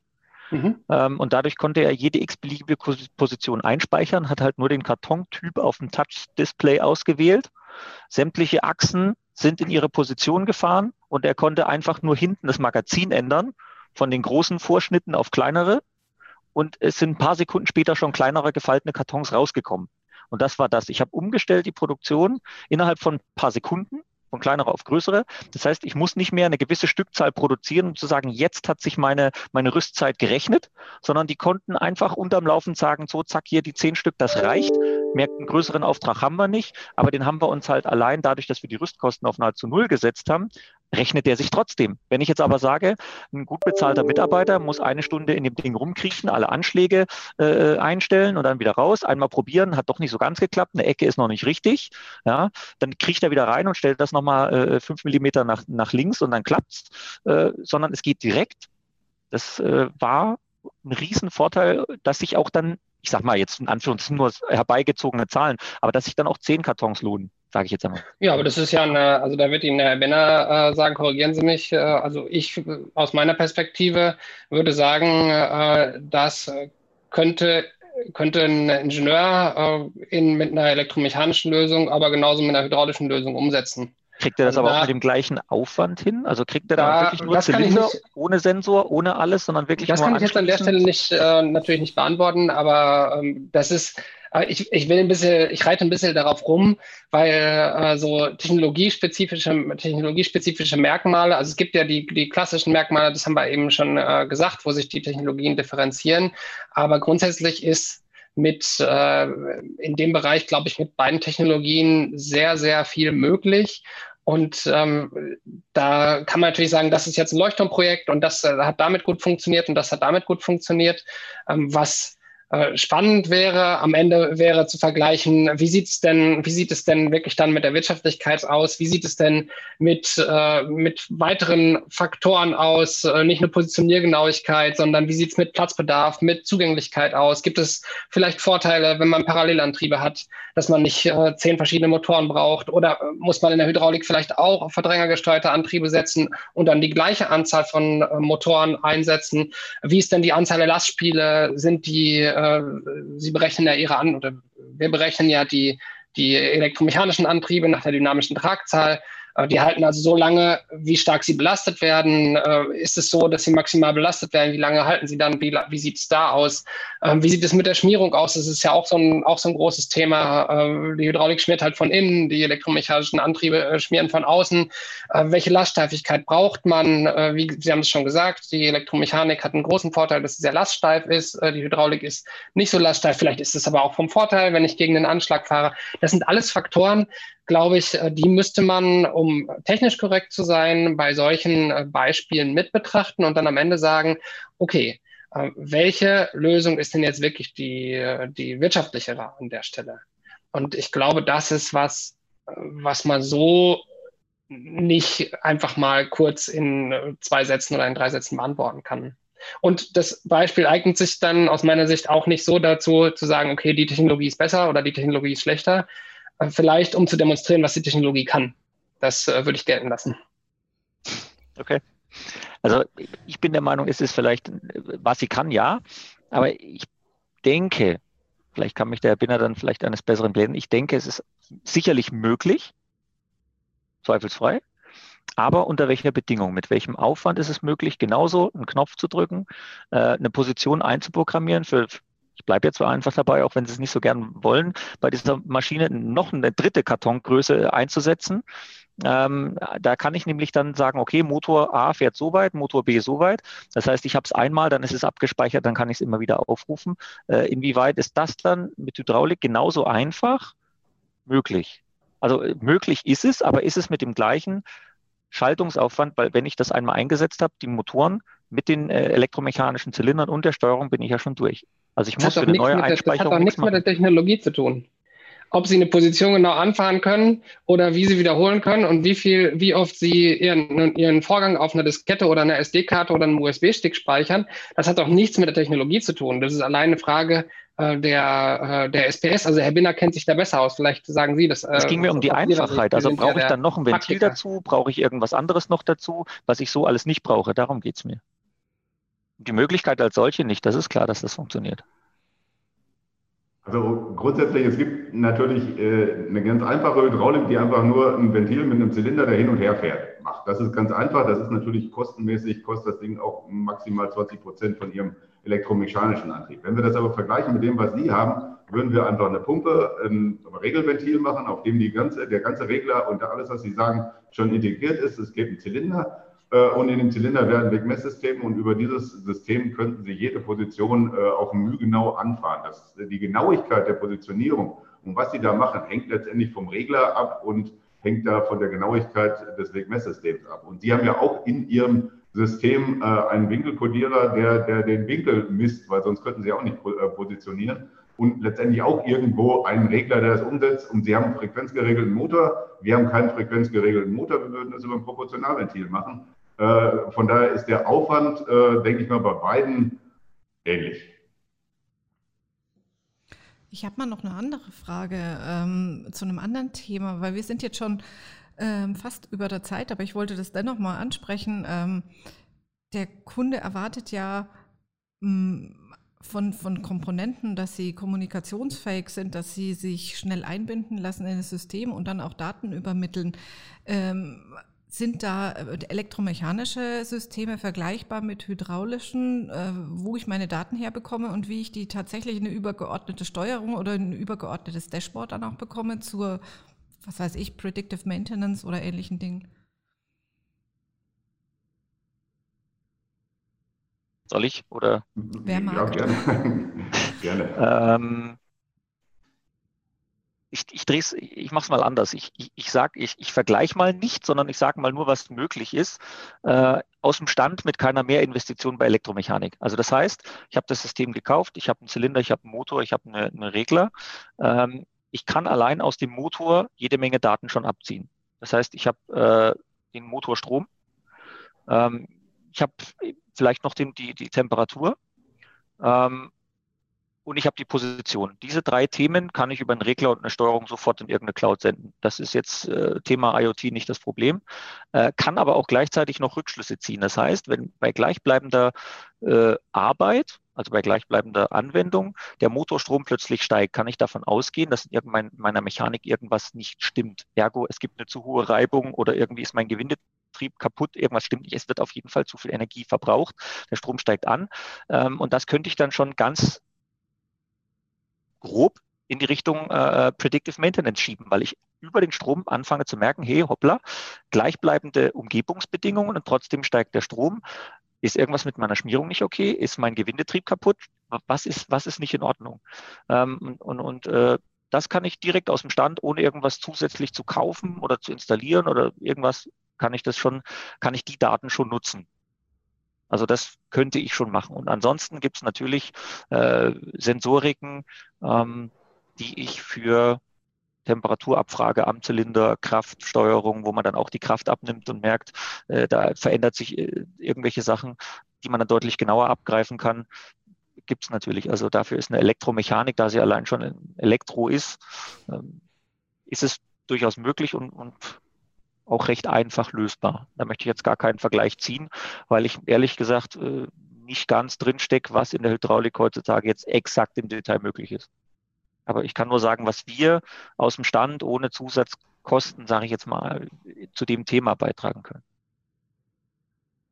Mhm. Ähm, und dadurch konnte er jede x-beliebige Position einspeichern, hat halt nur den Kartontyp auf dem Touch-Display ausgewählt. Sämtliche Achsen sind in ihre Position gefahren und er konnte einfach nur hinten das Magazin ändern, von den großen Vorschnitten auf kleinere. Und es sind ein paar Sekunden später schon kleinere gefaltene Kartons rausgekommen. Und das war das. Ich habe umgestellt die Produktion innerhalb von ein paar Sekunden von kleinerer auf größere. Das heißt, ich muss nicht mehr eine gewisse Stückzahl produzieren, um zu sagen, jetzt hat sich meine, meine Rüstzeit gerechnet, sondern die konnten einfach unterm Laufen sagen, so, zack, hier die zehn Stück, das reicht. Mehr einen größeren Auftrag haben wir nicht, aber den haben wir uns halt allein dadurch, dass wir die Rüstkosten auf nahezu null gesetzt haben, rechnet der sich trotzdem. Wenn ich jetzt aber sage, ein gut bezahlter Mitarbeiter muss eine Stunde in dem Ding rumkriechen, alle Anschläge äh, einstellen und dann wieder raus, einmal probieren, hat doch nicht so ganz geklappt, eine Ecke ist noch nicht richtig, ja, dann kriecht er wieder rein und stellt das nochmal äh, fünf Millimeter nach, nach links und dann klappt's, äh, sondern es geht direkt. Das äh, war ein Riesenvorteil, dass sich auch dann, ich sag mal jetzt in Anführungszeichen nur herbeigezogene Zahlen, aber dass sich dann auch zehn Kartons lohnen sage ich jetzt einmal. Ja, aber das ist ja eine, also da wird Ihnen Herr Benner äh, sagen, korrigieren Sie mich. Äh, also ich aus meiner Perspektive würde sagen, äh, das könnte, könnte ein Ingenieur äh, in, mit einer elektromechanischen Lösung, aber genauso mit einer hydraulischen Lösung umsetzen. Kriegt er das also aber da, auch mit dem gleichen Aufwand hin? Also kriegt er da, da wirklich nur Zylinder nicht, ohne Sensor, ohne alles, sondern wirklich das nur Das kann ich jetzt an der Stelle nicht, äh, natürlich nicht beantworten, aber ähm, das ist, ich, ich will ein bisschen, ich reite ein bisschen darauf rum, weil äh, so technologiespezifische, technologiespezifische Merkmale, also es gibt ja die, die klassischen Merkmale, das haben wir eben schon äh, gesagt, wo sich die Technologien differenzieren. Aber grundsätzlich ist mit äh, in dem Bereich, glaube ich, mit beiden Technologien sehr, sehr viel möglich. Und ähm, da kann man natürlich sagen, das ist jetzt ein Leuchtturmprojekt und das äh, hat damit gut funktioniert und das hat damit gut funktioniert. Ähm, was spannend wäre, am Ende wäre zu vergleichen, wie sieht es denn, wie sieht es denn wirklich dann mit der Wirtschaftlichkeit aus? Wie sieht es denn mit, äh, mit weiteren Faktoren aus? Äh, nicht nur Positioniergenauigkeit, sondern wie sieht es mit Platzbedarf, mit Zugänglichkeit aus? Gibt es vielleicht Vorteile, wenn man Parallelantriebe hat, dass man nicht äh, zehn verschiedene Motoren braucht? Oder äh, muss man in der Hydraulik vielleicht auch verdrängergesteuerte Antriebe setzen und dann die gleiche Anzahl von äh, Motoren einsetzen? Wie ist denn die Anzahl der Lastspiele? Sind die äh, Sie berechnen ja Ihre An oder wir berechnen ja die, die elektromechanischen Antriebe nach der dynamischen Tragzahl. Äh, die halten also so lange, wie stark sie belastet werden. Äh, ist es so, dass sie maximal belastet werden? Wie lange halten sie dann? Wie, wie sieht es da aus? Ähm, wie sieht es mit der Schmierung aus? Das ist ja auch so ein, auch so ein großes Thema. Äh, die Hydraulik schmiert halt von innen, die elektromechanischen Antriebe schmieren von außen. Welche Laststeifigkeit braucht man? Wie Sie haben es schon gesagt, die Elektromechanik hat einen großen Vorteil, dass sie sehr laststeif ist. Die Hydraulik ist nicht so laststeif. Vielleicht ist es aber auch vom Vorteil, wenn ich gegen den Anschlag fahre. Das sind alles Faktoren, glaube ich, äh, die müsste man, um technisch korrekt zu sein, bei solchen äh, Beispielen mit betrachten und dann am Ende sagen, okay, äh, welche Lösung ist denn jetzt wirklich die, die wirtschaftlichere an der Stelle? Und ich glaube, das ist was, was man so nicht einfach mal kurz in zwei Sätzen oder in drei Sätzen beantworten kann. Und das Beispiel eignet sich dann aus meiner Sicht auch nicht so dazu, zu sagen, okay, die Technologie ist besser oder die Technologie ist schlechter, vielleicht um zu demonstrieren, was die Technologie kann. Das äh, würde ich gelten lassen. Okay. Also ich bin der Meinung, es ist vielleicht, was sie kann, ja, aber ich denke, vielleicht kann mich der Binner dann vielleicht eines Besseren blenden, ich denke, es ist sicherlich möglich, zweifelsfrei, aber unter welcher Bedingung, mit welchem Aufwand ist es möglich, genauso einen Knopf zu drücken, äh, eine Position einzuprogrammieren für ich bleibe jetzt einfach dabei, auch wenn Sie es nicht so gern wollen, bei dieser Maschine noch eine dritte Kartongröße einzusetzen. Ähm, da kann ich nämlich dann sagen, okay, Motor A fährt so weit, Motor B so weit. Das heißt, ich habe es einmal, dann ist es abgespeichert, dann kann ich es immer wieder aufrufen. Äh, inwieweit ist das dann mit Hydraulik genauso einfach möglich? Also äh, möglich ist es, aber ist es mit dem gleichen Schaltungsaufwand, weil wenn ich das einmal eingesetzt habe, die Motoren mit den äh, elektromechanischen Zylindern und der Steuerung bin ich ja schon durch. Also ich das muss für eine neue Einspeicherung Das hat doch nichts mit der Technologie zu tun. Ob Sie eine Position genau anfahren können oder wie Sie wiederholen können und wie viel, wie oft Sie Ihren, Ihren Vorgang auf einer Diskette oder einer SD-Karte oder einem USB-Stick speichern, das hat doch nichts mit der Technologie zu tun. Das ist allein eine Frage äh, der, äh, der SPS. Also Herr Binner kennt sich da besser aus. Vielleicht sagen Sie das. Äh, es ging mir um die Einfachheit. Also brauche ich dann noch ein Ventil Praktiker. dazu? Brauche ich irgendwas anderes noch dazu, was ich so alles nicht brauche? Darum geht es mir die Möglichkeit als solche nicht. Das ist klar, dass das funktioniert. Also grundsätzlich, es gibt natürlich äh, eine ganz einfache Hydraulik, die einfach nur ein Ventil mit einem Zylinder, der hin und her fährt, macht. Das ist ganz einfach. Das ist natürlich kostenmäßig, kostet das Ding auch maximal 20 Prozent von Ihrem elektromechanischen Antrieb. Wenn wir das aber vergleichen mit dem, was Sie haben, würden wir einfach eine Pumpe, ein Regelventil machen, auf dem die ganze, der ganze Regler und alles, was Sie sagen, schon integriert ist. Es gibt einen Zylinder und in dem Zylinder werden Wegmesssysteme und über dieses System könnten Sie jede Position äh, auf Mühe genau anfahren. Das, die Genauigkeit der Positionierung und was Sie da machen, hängt letztendlich vom Regler ab und hängt da von der Genauigkeit des Wegmesssystems ab. Und die haben ja auch in ihrem System äh, einen Winkelkodierer, der, der den Winkel misst, weil sonst könnten sie auch nicht äh, positionieren. Und letztendlich auch irgendwo einen Regler, der das umsetzt. Und sie haben einen frequenzgeregelten Motor. Wir haben keinen frequenzgeregelten Motor. Wir würden das über ein Proportionalventil machen. Äh, von daher ist der Aufwand, äh, denke ich mal, bei beiden ähnlich. Ich habe mal noch eine andere Frage ähm, zu einem anderen Thema, weil wir sind jetzt schon ähm, fast über der Zeit, aber ich wollte das dennoch mal ansprechen. Ähm, der Kunde erwartet ja mh, mm, von, von Komponenten, dass sie kommunikationsfähig sind, dass sie sich schnell einbinden lassen in das System und dann auch Daten übermitteln. Ähm, sind da äh, elektromechanische Systeme vergleichbar mit hydraulischen, äh, wo ich meine Daten herbekomme und wie ich die tatsächlich in eine übergeordnete Steuerung oder ein übergeordnetes Dashboard dann auch bekomme zur, was weiß ich, Predictive Maintenance oder ähnlichen Dingen? Soll ich oder? Wer mag? Ja, gerne. gerne. Ähm, ich, ich drehe es, ich mache es mal anders. Ich, ich, ich sage, ich, ich vergleiche mal nicht, sondern ich sage mal nur, was möglich ist, äh, aus dem Stand mit keiner Mehrinvestition bei Elektromechanik. Also das heißt, ich habe das System gekauft, ich habe einen Zylinder, ich habe einen Motor, ich habe eine, einen Regler. Ähm, ich kann allein aus dem Motor jede Menge Daten schon abziehen. Das heißt, ich habe äh, den Motorstrom, ähm, ich habe vielleicht noch den, die, die Temperatur. Ähm, und ich habe die Position. Diese drei Themen kann ich über einen Regler und eine Steuerung sofort in irgendeine Cloud senden. Das ist jetzt äh, Thema IoT nicht das Problem, äh, kann aber auch gleichzeitig noch Rückschlüsse ziehen. Das heißt, wenn bei gleichbleibender äh, Arbeit, also bei gleichbleibender Anwendung, der Motorstrom plötzlich steigt, kann ich davon ausgehen, dass in meiner Mechanik irgendwas nicht stimmt. Ergo, es gibt eine zu hohe Reibung oder irgendwie ist mein Gewindetrieb kaputt, irgendwas stimmt nicht, es wird auf jeden Fall zu viel Energie verbraucht, der Strom steigt an. Ähm, und das könnte ich dann schon ganz grob in die Richtung äh, Predictive Maintenance schieben, weil ich über den Strom anfange zu merken, hey, hoppla, gleichbleibende Umgebungsbedingungen und trotzdem steigt der Strom. Ist irgendwas mit meiner Schmierung nicht okay? Ist mein Gewindetrieb kaputt? Was ist, was ist nicht in Ordnung? Ähm, und und äh, das kann ich direkt aus dem Stand, ohne irgendwas zusätzlich zu kaufen oder zu installieren oder irgendwas, kann ich das schon, kann ich die Daten schon nutzen. Also das könnte ich schon machen. Und ansonsten gibt es natürlich äh, Sensoriken, ähm, die ich für Temperaturabfrage am Zylinder, Kraftsteuerung, wo man dann auch die Kraft abnimmt und merkt, äh, da verändert sich äh, irgendwelche Sachen, die man dann deutlich genauer abgreifen kann, gibt es natürlich. Also dafür ist eine Elektromechanik, da sie allein schon Elektro ist, ähm, ist es durchaus möglich und, und auch recht einfach lösbar. Da möchte ich jetzt gar keinen Vergleich ziehen, weil ich ehrlich gesagt äh, nicht ganz drinstecke, was in der Hydraulik heutzutage jetzt exakt im Detail möglich ist. Aber ich kann nur sagen, was wir aus dem Stand ohne Zusatzkosten, sage ich jetzt mal, zu dem Thema beitragen können.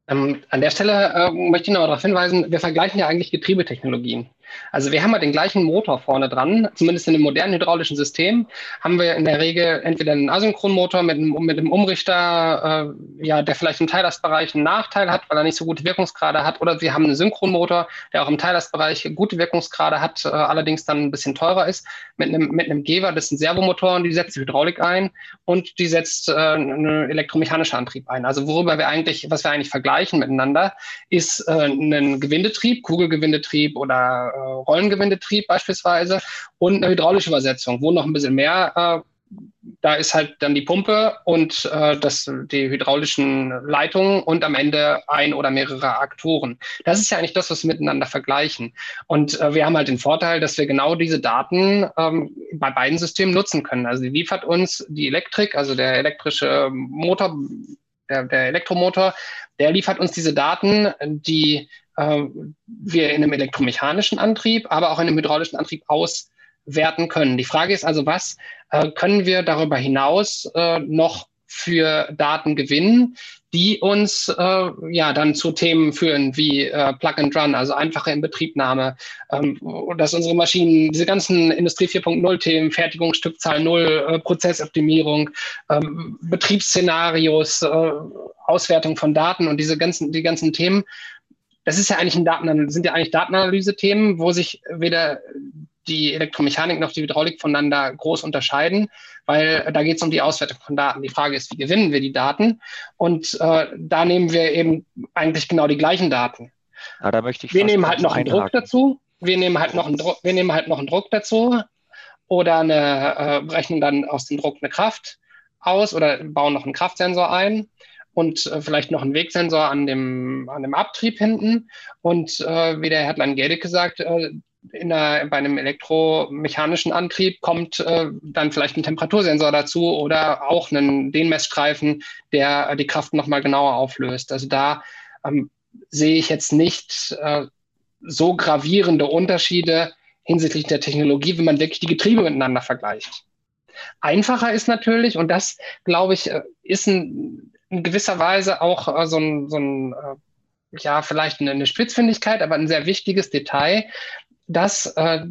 Ähm, an der Stelle äh, möchte ich noch darauf hinweisen, wir vergleichen ja eigentlich Getriebetechnologien. Also wir haben ja den gleichen Motor vorne dran, zumindest in dem modernen hydraulischen System haben wir in der Regel entweder einen Asynchronmotor mit einem, mit einem Umrichter, äh, ja, der vielleicht im Teillastbereich einen Nachteil hat, weil er nicht so gute Wirkungsgrade hat, oder wir haben einen Synchronmotor, der auch im Teillastbereich gute Wirkungsgrade hat, äh, allerdings dann ein bisschen teurer ist, mit einem, mit einem Geber, das ist ein Servomotor und die setzt die Hydraulik ein und die setzt äh, einen elektromechanischen Antrieb ein. Also worüber wir eigentlich, was wir eigentlich vergleichen, miteinander, ist äh, ein Gewindetrieb, Kugelgewindetrieb oder Rollengewindetrieb beispielsweise und eine hydraulische Übersetzung, wo noch ein bisschen mehr äh, da ist halt dann die Pumpe und äh, das, die hydraulischen Leitungen und am Ende ein oder mehrere Aktoren. Das ist ja eigentlich das, was wir miteinander vergleichen. Und äh, wir haben halt den Vorteil, dass wir genau diese Daten ähm, bei beiden Systemen nutzen können. Also die liefert uns die Elektrik, also der elektrische Motor, der, der Elektromotor, der liefert uns diese Daten, die äh, wir in einem elektromechanischen Antrieb, aber auch in einem hydraulischen Antrieb auswerten können. Die Frage ist also, was äh, können wir darüber hinaus äh, noch für Daten gewinnen, die uns äh, ja dann zu Themen führen wie äh, Plug and Run, also einfache Inbetriebnahme, ähm, dass unsere Maschinen, diese ganzen Industrie 4.0 Themen, Fertigungsstückzahl Null, äh, Prozessoptimierung, ähm, Betriebsszenarios, äh, Auswertung von Daten und diese ganzen, die ganzen Themen, das ist ja eigentlich ein Daten, sind ja eigentlich Datenanalyse-Themen, wo sich weder die Elektromechanik noch die Hydraulik voneinander groß unterscheiden, weil da geht es um die Auswertung von Daten. Die Frage ist, wie gewinnen wir die Daten? Und äh, da nehmen wir eben eigentlich genau die gleichen Daten. Ja, da möchte ich wir nehmen halt noch einen Druck dazu. Wir nehmen halt noch einen Druck, wir nehmen halt noch einen Druck dazu oder eine, äh, rechnen dann aus dem Druck eine Kraft aus oder bauen noch einen Kraftsensor ein und äh, vielleicht noch einen Wegsensor an dem, an dem Abtrieb hinten. Und äh, wie der Herrlein Gedicke sagt, äh, in der, bei einem elektromechanischen Antrieb kommt äh, dann vielleicht ein Temperatursensor dazu oder auch einen, den Messstreifen, der die Kraft nochmal genauer auflöst. Also da ähm, sehe ich jetzt nicht äh, so gravierende Unterschiede hinsichtlich der Technologie, wenn man wirklich die Getriebe miteinander vergleicht. Einfacher ist natürlich, und das, glaube ich, äh, ist ein, in gewisser Weise auch äh, so ein, so ein äh, ja, vielleicht eine, eine Spitzfindigkeit, aber ein sehr wichtiges Detail, dass äh,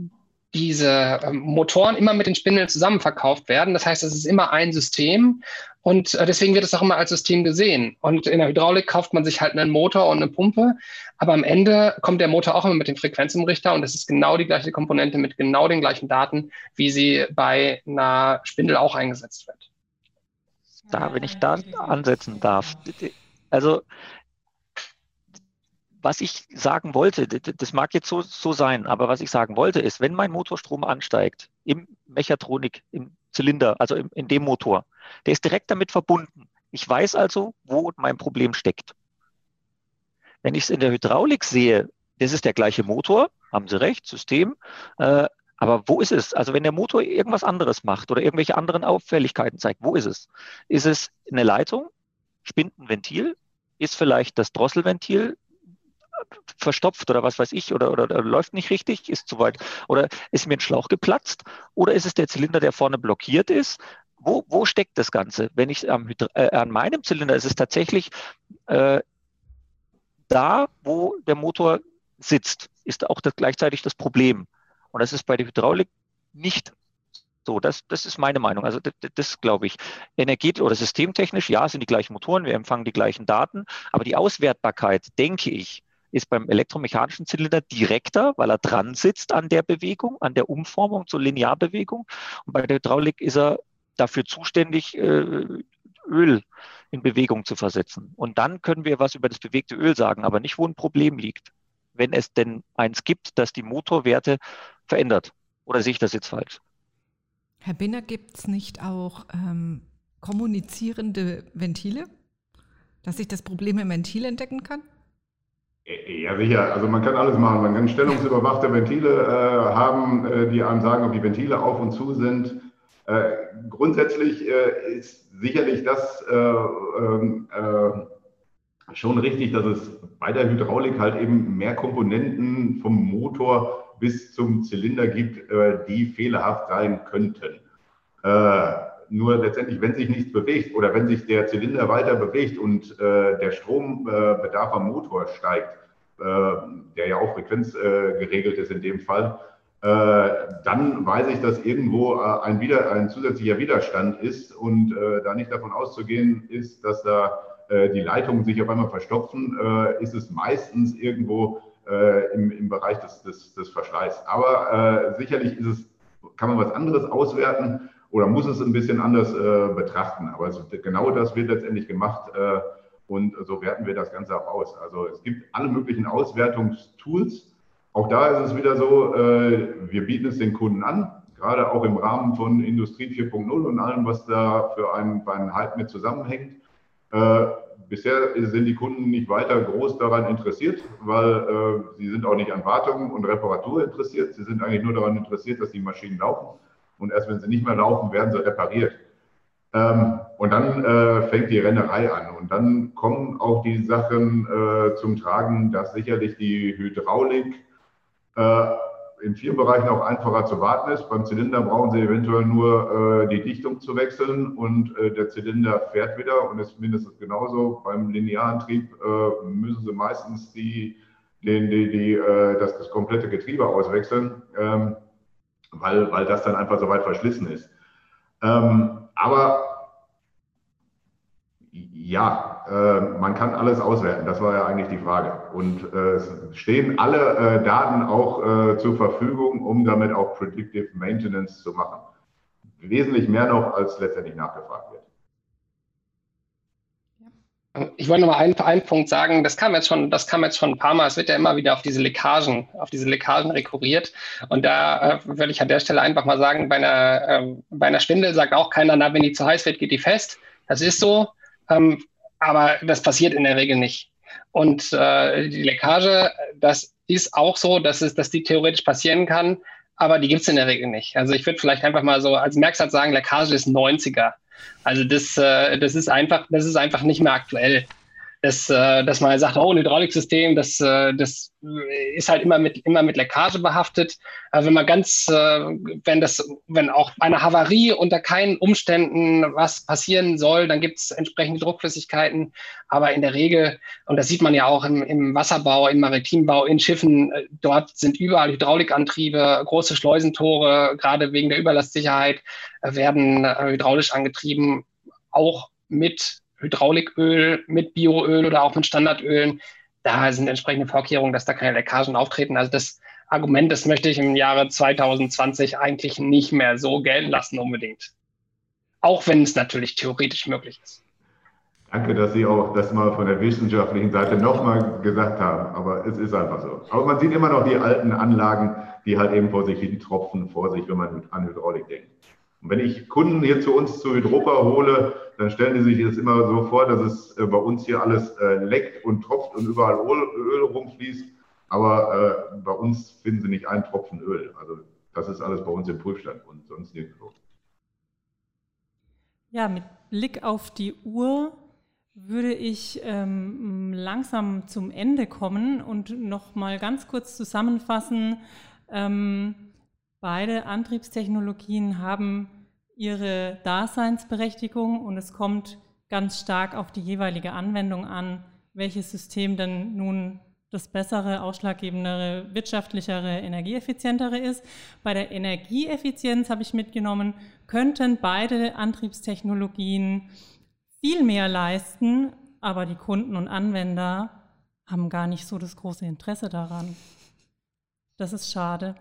diese ähm, Motoren immer mit den Spindeln zusammen verkauft werden. Das heißt, es ist immer ein System und äh, deswegen wird es auch immer als System gesehen. Und in der Hydraulik kauft man sich halt einen Motor und eine Pumpe, aber am Ende kommt der Motor auch immer mit dem Frequenzumrichter und es ist genau die gleiche Komponente mit genau den gleichen Daten, wie sie bei einer Spindel auch eingesetzt wird. Da, wenn ich da ansetzen darf. Also was ich sagen wollte, das mag jetzt so, so sein, aber was ich sagen wollte, ist, wenn mein Motorstrom ansteigt im Mechatronik, im Zylinder, also im, in dem Motor, der ist direkt damit verbunden. Ich weiß also, wo mein Problem steckt. Wenn ich es in der Hydraulik sehe, das ist der gleiche Motor, haben Sie recht, System, äh, aber wo ist es? Also wenn der Motor irgendwas anderes macht oder irgendwelche anderen Auffälligkeiten zeigt, wo ist es? Ist es eine Leitung? Spinnt ein Ventil? Ist vielleicht das Drosselventil verstopft oder was weiß ich oder, oder, oder, läuft nicht richtig, ist zu weit oder ist mir ein Schlauch geplatzt oder ist es der Zylinder, der vorne blockiert ist? Wo, wo steckt das Ganze? Wenn ich am, äh, an meinem Zylinder ist es tatsächlich äh, da, wo der Motor sitzt, ist auch das, gleichzeitig das Problem. Und das ist bei der Hydraulik nicht so, das, das ist meine Meinung. Also das, das glaube ich. Energie- oder systemtechnisch, ja, sind die gleichen Motoren, wir empfangen die gleichen Daten, aber die Auswertbarkeit, denke ich, ist beim elektromechanischen Zylinder direkter, weil er dran sitzt an der Bewegung, an der Umformung zur Linearbewegung. Und bei der Hydraulik ist er dafür zuständig, äh, Öl in Bewegung zu versetzen. Und dann können wir was über das bewegte Öl sagen, aber nicht, wo ein Problem liegt. Wenn es denn eins gibt, das die Motorwerte verändert. Oder sehe ich das jetzt falsch? Herr Binner, gibt es nicht auch ähm, kommunizierende Ventile, dass ich das Problem im Ventil entdecken kann? Ja, sicher. Also man kann alles machen. Man kann stellungsüberwachte Ventile äh, haben, äh, die einem sagen, ob die Ventile auf und zu sind. Äh, grundsätzlich äh, ist sicherlich das äh, ähm, äh, schon richtig, dass es bei der Hydraulik halt eben mehr Komponenten vom Motor bis zum Zylinder gibt, die fehlerhaft sein könnten. Nur letztendlich, wenn sich nichts bewegt oder wenn sich der Zylinder weiter bewegt und äh, der Strombedarf am Motor steigt, äh, der ja auch frequenzgeregelt ist in dem Fall, äh, dann weiß ich, dass irgendwo äh, ein, wieder, ein zusätzlicher Widerstand ist und äh, da nicht davon auszugehen ist, dass da äh, die Leitungen sich auf einmal verstopfen, äh, ist es meistens irgendwo im, im Bereich des, des, des Verschleiß. Aber sicherlich ist es, kann man was anderes auswerten oder muss es ein bisschen anders äh, betrachten. Aber es, genau das wird letztendlich gemacht äh, und so werten wir das Ganze auch aus. Also es gibt alle möglichen Auswertungstools. Auch da ist es wieder so, äh, wir bieten es den Kunden an, gerade auch im Rahmen von Industrie 4.0 und allem, was da für einen, für einen Hype mit zusammenhängt. Äh, bisher sind die Kunden nicht weiter groß daran interessiert, weil äh, sie sind auch nicht an Wartung und Reparatur interessiert. Sie sind eigentlich nur daran interessiert, dass die Maschinen laufen und erst wenn sie nicht mehr laufen, werden sie repariert. Ähm, und dann äh, fängt die Rennerei an und dann kommen auch die Sachen äh, zum Tragen, dass sicherlich die Hydraulik äh, in vielen Bereichen auch einfacher zu warten ist. Beim Zylinder brauchen Sie eventuell nur äh, die Dichtung zu wechseln und äh, der Zylinder fährt wieder und ist mindestens genauso. Beim Linearantrieb äh, müssen Sie meistens die, den, die, die, das, das komplette Getriebe auswechseln. Ähm, weil, weil das dann einfach so weit verschlissen ist. Ähm, aber Ja, äh, man kann alles auswerten. Das war ja eigentlich die Frage. Und äh, es stehen alle äh, Daten auch äh, zur Verfügung, um damit auch Predictive Maintenance zu machen. Wesentlich mehr noch, als letztendlich nachgefragt wird. Ich wollte noch mal einen, einen Punkt sagen, das kam jetzt schon, das kam jetzt schon ein paar Mal, es wird ja immer wieder auf diese Leckagen, auf diese Leckagen rekurriert. Und da äh, würde ich an der Stelle einfach mal sagen, bei einer, äh, bei einer Spindel sagt auch keiner, na, wenn die zu heiß wird, geht die fest. Das ist so, ähm, aber das passiert in der Regel nicht. Und äh, die Leckage, das ist auch so, dass, es, dass die theoretisch passieren kann, aber die gibt es in der Regel nicht. Also ich würde vielleicht einfach mal so als Merksatz sagen, Leckage ist 90er. Also das, äh, das ist einfach, das ist einfach nicht mehr aktuell dass, äh, dass man sagt, oh, ein Hydrauliksystem, das, äh, das ist halt immer mit, immer mit Leckage behaftet. Aber wenn man ganz, äh, wenn das, wenn auch bei einer Havarie unter keinen Umständen was passieren soll, dann gibt es entsprechende Druckflüssigkeiten. Aber in der Regel, und das sieht man ja auch im, im Wasserbau, im Maritimbau, in Schiffen, äh, dort sind überall Hydraulikantriebe, große Schleusentore, gerade wegen der Überlastsicherheit, äh, werden äh, hydraulisch angetrieben, auch mit Hydrauliköl, mit Bioöl oder auch mit Standardölen. Da sind entsprechende Vorkehrungen, dass da keine Leckagen auftreten. Also das Argument, das möchte ich im Jahre 2020 eigentlich nicht mehr so gelten lassen unbedingt. Auch wenn es natürlich theoretisch möglich ist. Danke, dass Sie auch das mal von der wissenschaftlichen Seite nochmal gesagt haben. Aber es ist einfach so. Aber man sieht immer noch die alten Anlagen, die halt eben vor sich hin tropfen, vor sich, wenn man an Hydraulik denkt. Und wenn ich Kunden hier zu uns zu Hydropa hole, dann stellen die sich das immer so vor, dass es äh, bei uns hier alles äh, leckt und tropft und überall Öl, rumfließt. Aber äh, bei uns finden sie nicht einen Tropfen Öl. Also das ist alles bei uns im Prüfstand und sonst nirgendwo. Ja, mit Blick auf die Uhr würde ich ähm, langsam zum Ende kommen und noch mal ganz kurz zusammenfassen. Ähm, Beide Antriebstechnologien haben ihre Daseinsberechtigung und es kommt ganz stark auf die jeweilige Anwendung an, welches System denn nun das bessere, ausschlaggebendere, wirtschaftlichere, energieeffizientere ist. Bei der Energieeffizienz habe ich mitgenommen, könnten beide Antriebstechnologien viel mehr leisten, aber die Kunden und Anwender haben gar nicht so das große Interesse daran. Das ist schade.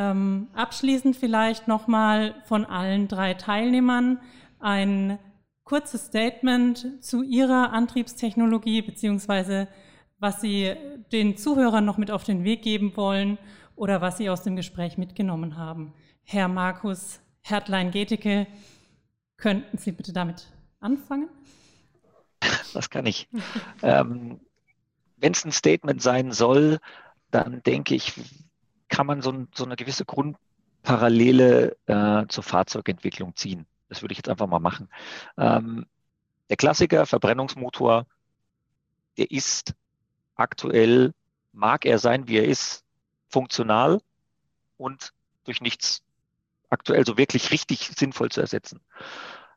Ähm, abschließend vielleicht nochmal von allen drei Teilnehmern ein kurzes Statement zu Ihrer Antriebstechnologie beziehungsweise was Sie den Zuhörern noch mit auf den Weg geben wollen oder was Sie aus dem Gespräch mitgenommen haben. Herr Markus Hertlein-Geteke, könnten Sie bitte damit anfangen? Das kann ich. ähm, Wenn es ein Statement sein soll, dann denke ich, kann man so, so eine gewisse Grundparallele äh, zur Fahrzeugentwicklung ziehen. Das würde ich jetzt einfach mal machen. Ähm, der Klassiker Verbrennungsmotor, der ist aktuell, mag er sein, wie er ist, funktional und durch nichts aktuell so wirklich richtig sinnvoll zu ersetzen.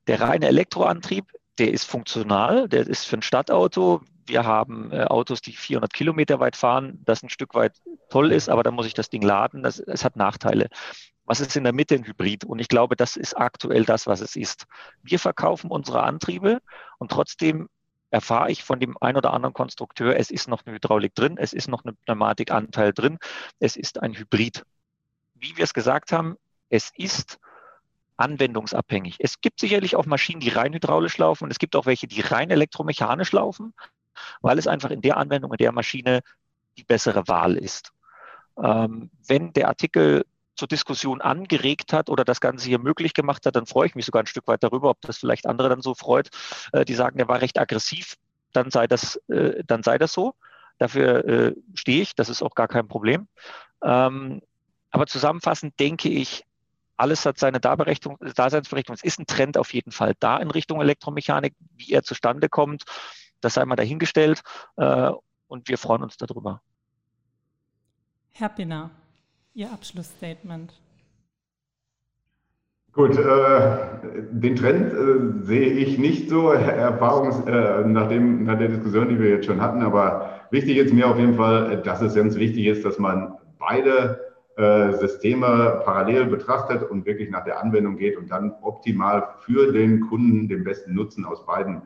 Der reine Elektroantrieb, der ist funktional, der ist für ein Stadtauto. Wir haben äh, Autos, die 400 Kilometer weit fahren, das ein Stück weit toll ist, aber dann muss ich das Ding laden. Das, es hat Nachteile. Was ist in der Mitte ein Hybrid? Und ich glaube, das ist aktuell das, was es ist. Wir verkaufen unsere Antriebe und trotzdem erfahre ich von dem ein oder anderen Konstrukteur, es ist noch eine Hydraulik drin, es ist noch ein Pneumatikanteil drin, es ist ein Hybrid. Wie wir es gesagt haben, es ist anwendungsabhängig. Es gibt sicherlich auch Maschinen, die rein hydraulisch laufen und es gibt auch welche, die rein elektromechanisch laufen, weil es einfach in der Anwendung, in der Maschine die bessere Wahl ist. Ähm, wenn der Artikel zur Diskussion angeregt hat oder das Ganze hier möglich gemacht hat, dann freue ich mich sogar ein Stück weit darüber, ob das vielleicht andere dann so freut, äh, die sagen, der war recht aggressiv, dann sei das, äh, dann sei das so. Dafür äh, stehe ich, das ist auch gar kein Problem. Ähm, aber zusammenfassend denke ich, alles hat seine Daseinsberechtigung. Es ist ein Trend auf jeden Fall da in Richtung Elektromechanik. Wie er zustande kommt, das sei mal dahingestellt. Äh, und wir freuen uns darüber. Herr Pinner, Ihr Abschlussstatement. Gut, äh, den Trend äh, sehe ich nicht so, Erfahrungs, äh, nach, dem, nach der Diskussion, die wir jetzt schon hatten. Aber wichtig ist mir auf jeden Fall, dass es ganz wichtig ist, dass man beide äh, Systeme parallel betrachtet und wirklich nach der Anwendung geht und dann optimal für den Kunden den besten Nutzen aus beiden äh,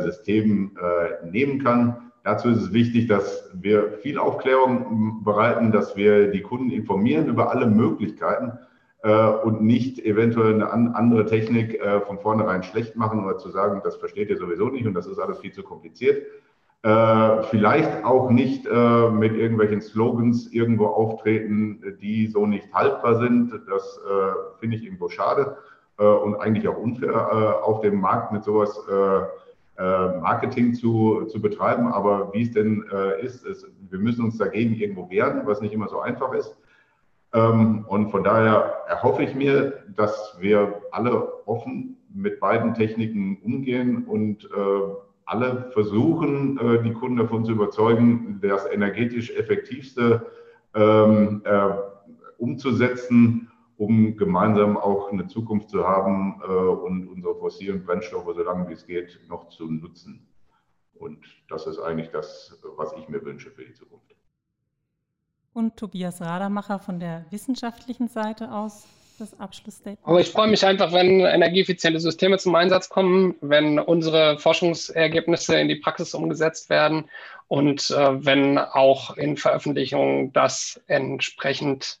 Systemen äh, nehmen kann. Dazu ist es wichtig, dass wir viel Aufklärung bereiten, dass wir die Kunden informieren über alle Möglichkeiten äh, und nicht eventuell eine an, andere Technik äh, von vornherein schlecht machen oder zu sagen, das versteht ihr sowieso nicht und das ist alles viel zu kompliziert. Äh, vielleicht auch nicht äh, mit irgendwelchen Slogans irgendwo auftreten, die so nicht haltbar sind. Das äh, finde ich irgendwo schade äh, und eigentlich auch unfair auf dem Markt mit sowas Marketing zu, zu betreiben. Aber wie es denn ist, ist, wir müssen uns dagegen irgendwo wehren, was nicht immer so einfach ist. Ähm, und von daher erhoffe ich mir, dass wir alle offen mit beiden Techniken umgehen und äh, alle versuchen, äh, die Kunden davon zu überzeugen, das energetisch effektivste ähm, äh, umzusetzen, um gemeinsam auch eine Zukunft zu haben und unsere fossilen Brennstoffe, so lange wie es geht, noch zu nutzen. Und das ist eigentlich das, was ich mir wünsche für die Zukunft und Tobias Radermacher von der wissenschaftlichen Seite aus das Abschlussstatement. Aber ich freue mich einfach, wenn energieeffiziente Systeme zum Einsatz kommen, wenn unsere Forschungsergebnisse in die Praxis umgesetzt werden und äh, wenn auch in Veröffentlichungen das entsprechend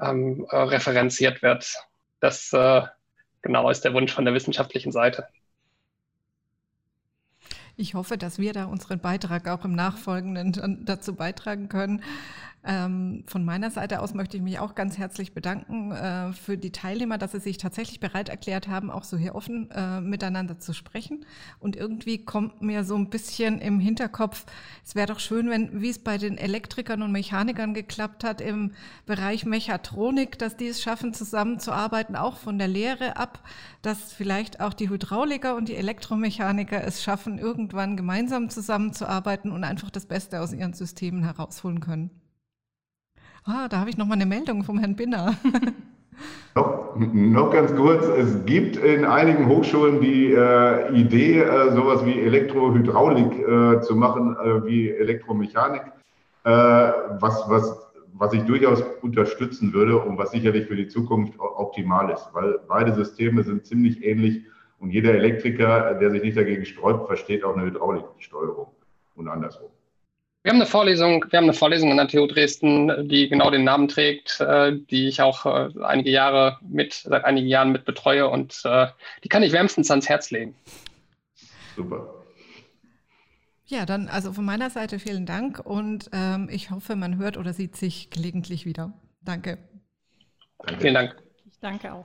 ähm, äh, referenziert wird. Das äh, genau ist der Wunsch von der wissenschaftlichen Seite. Ich hoffe, dass wir da unseren Beitrag auch im Nachfolgenden dazu beitragen können. Ähm, von meiner Seite aus möchte ich mich auch ganz herzlich bedanken äh, für die Teilnehmer, dass sie sich tatsächlich bereit erklärt haben, auch so hier offen äh, miteinander zu sprechen. Und irgendwie kommt mir so ein bisschen im Hinterkopf, es wäre doch schön, wenn, wie es bei den Elektrikern und Mechanikern geklappt hat im Bereich Mechatronik, dass die es schaffen, zusammenzuarbeiten, auch von der Lehre ab, dass vielleicht auch die Hydrauliker und die Elektromechaniker es schaffen, irgendwann gemeinsam zusammenzuarbeiten und einfach das Beste aus ihren Systemen herausholen können. Ah, da habe ich noch mal eine Meldung vom Herrn Binner. Noch, noch, ganz kurz, es gibt in einigen Hochschulen die äh, Idee, äh, sowas wie Elektrohydraulik äh, zu machen, äh, wie Elektromechanik, äh, was, was, was ich durchaus unterstützen würde und was sicherlich für die Zukunft optimal ist, weil beide Systeme sind ziemlich ähnlich und jeder Elektriker, der sich nicht dagegen sträubt, versteht auch eine Hydrauliksteuerung und andersrum. Wir haben eine Vorlesung, wir haben eine Vorlesung an der TU Dresden, die genau den Namen trägt, äh, die ich auch äh, einige Jahre mit, seit einigen Jahren mit betreue und äh, die kann ich wärmstens ans Herz legen. Super. Ja, dann also von meiner Seite vielen Dank und ähm, ich hoffe, man hört oder sieht sich gelegentlich wieder. Danke. Danke. Vielen Dank. Ich danke auch.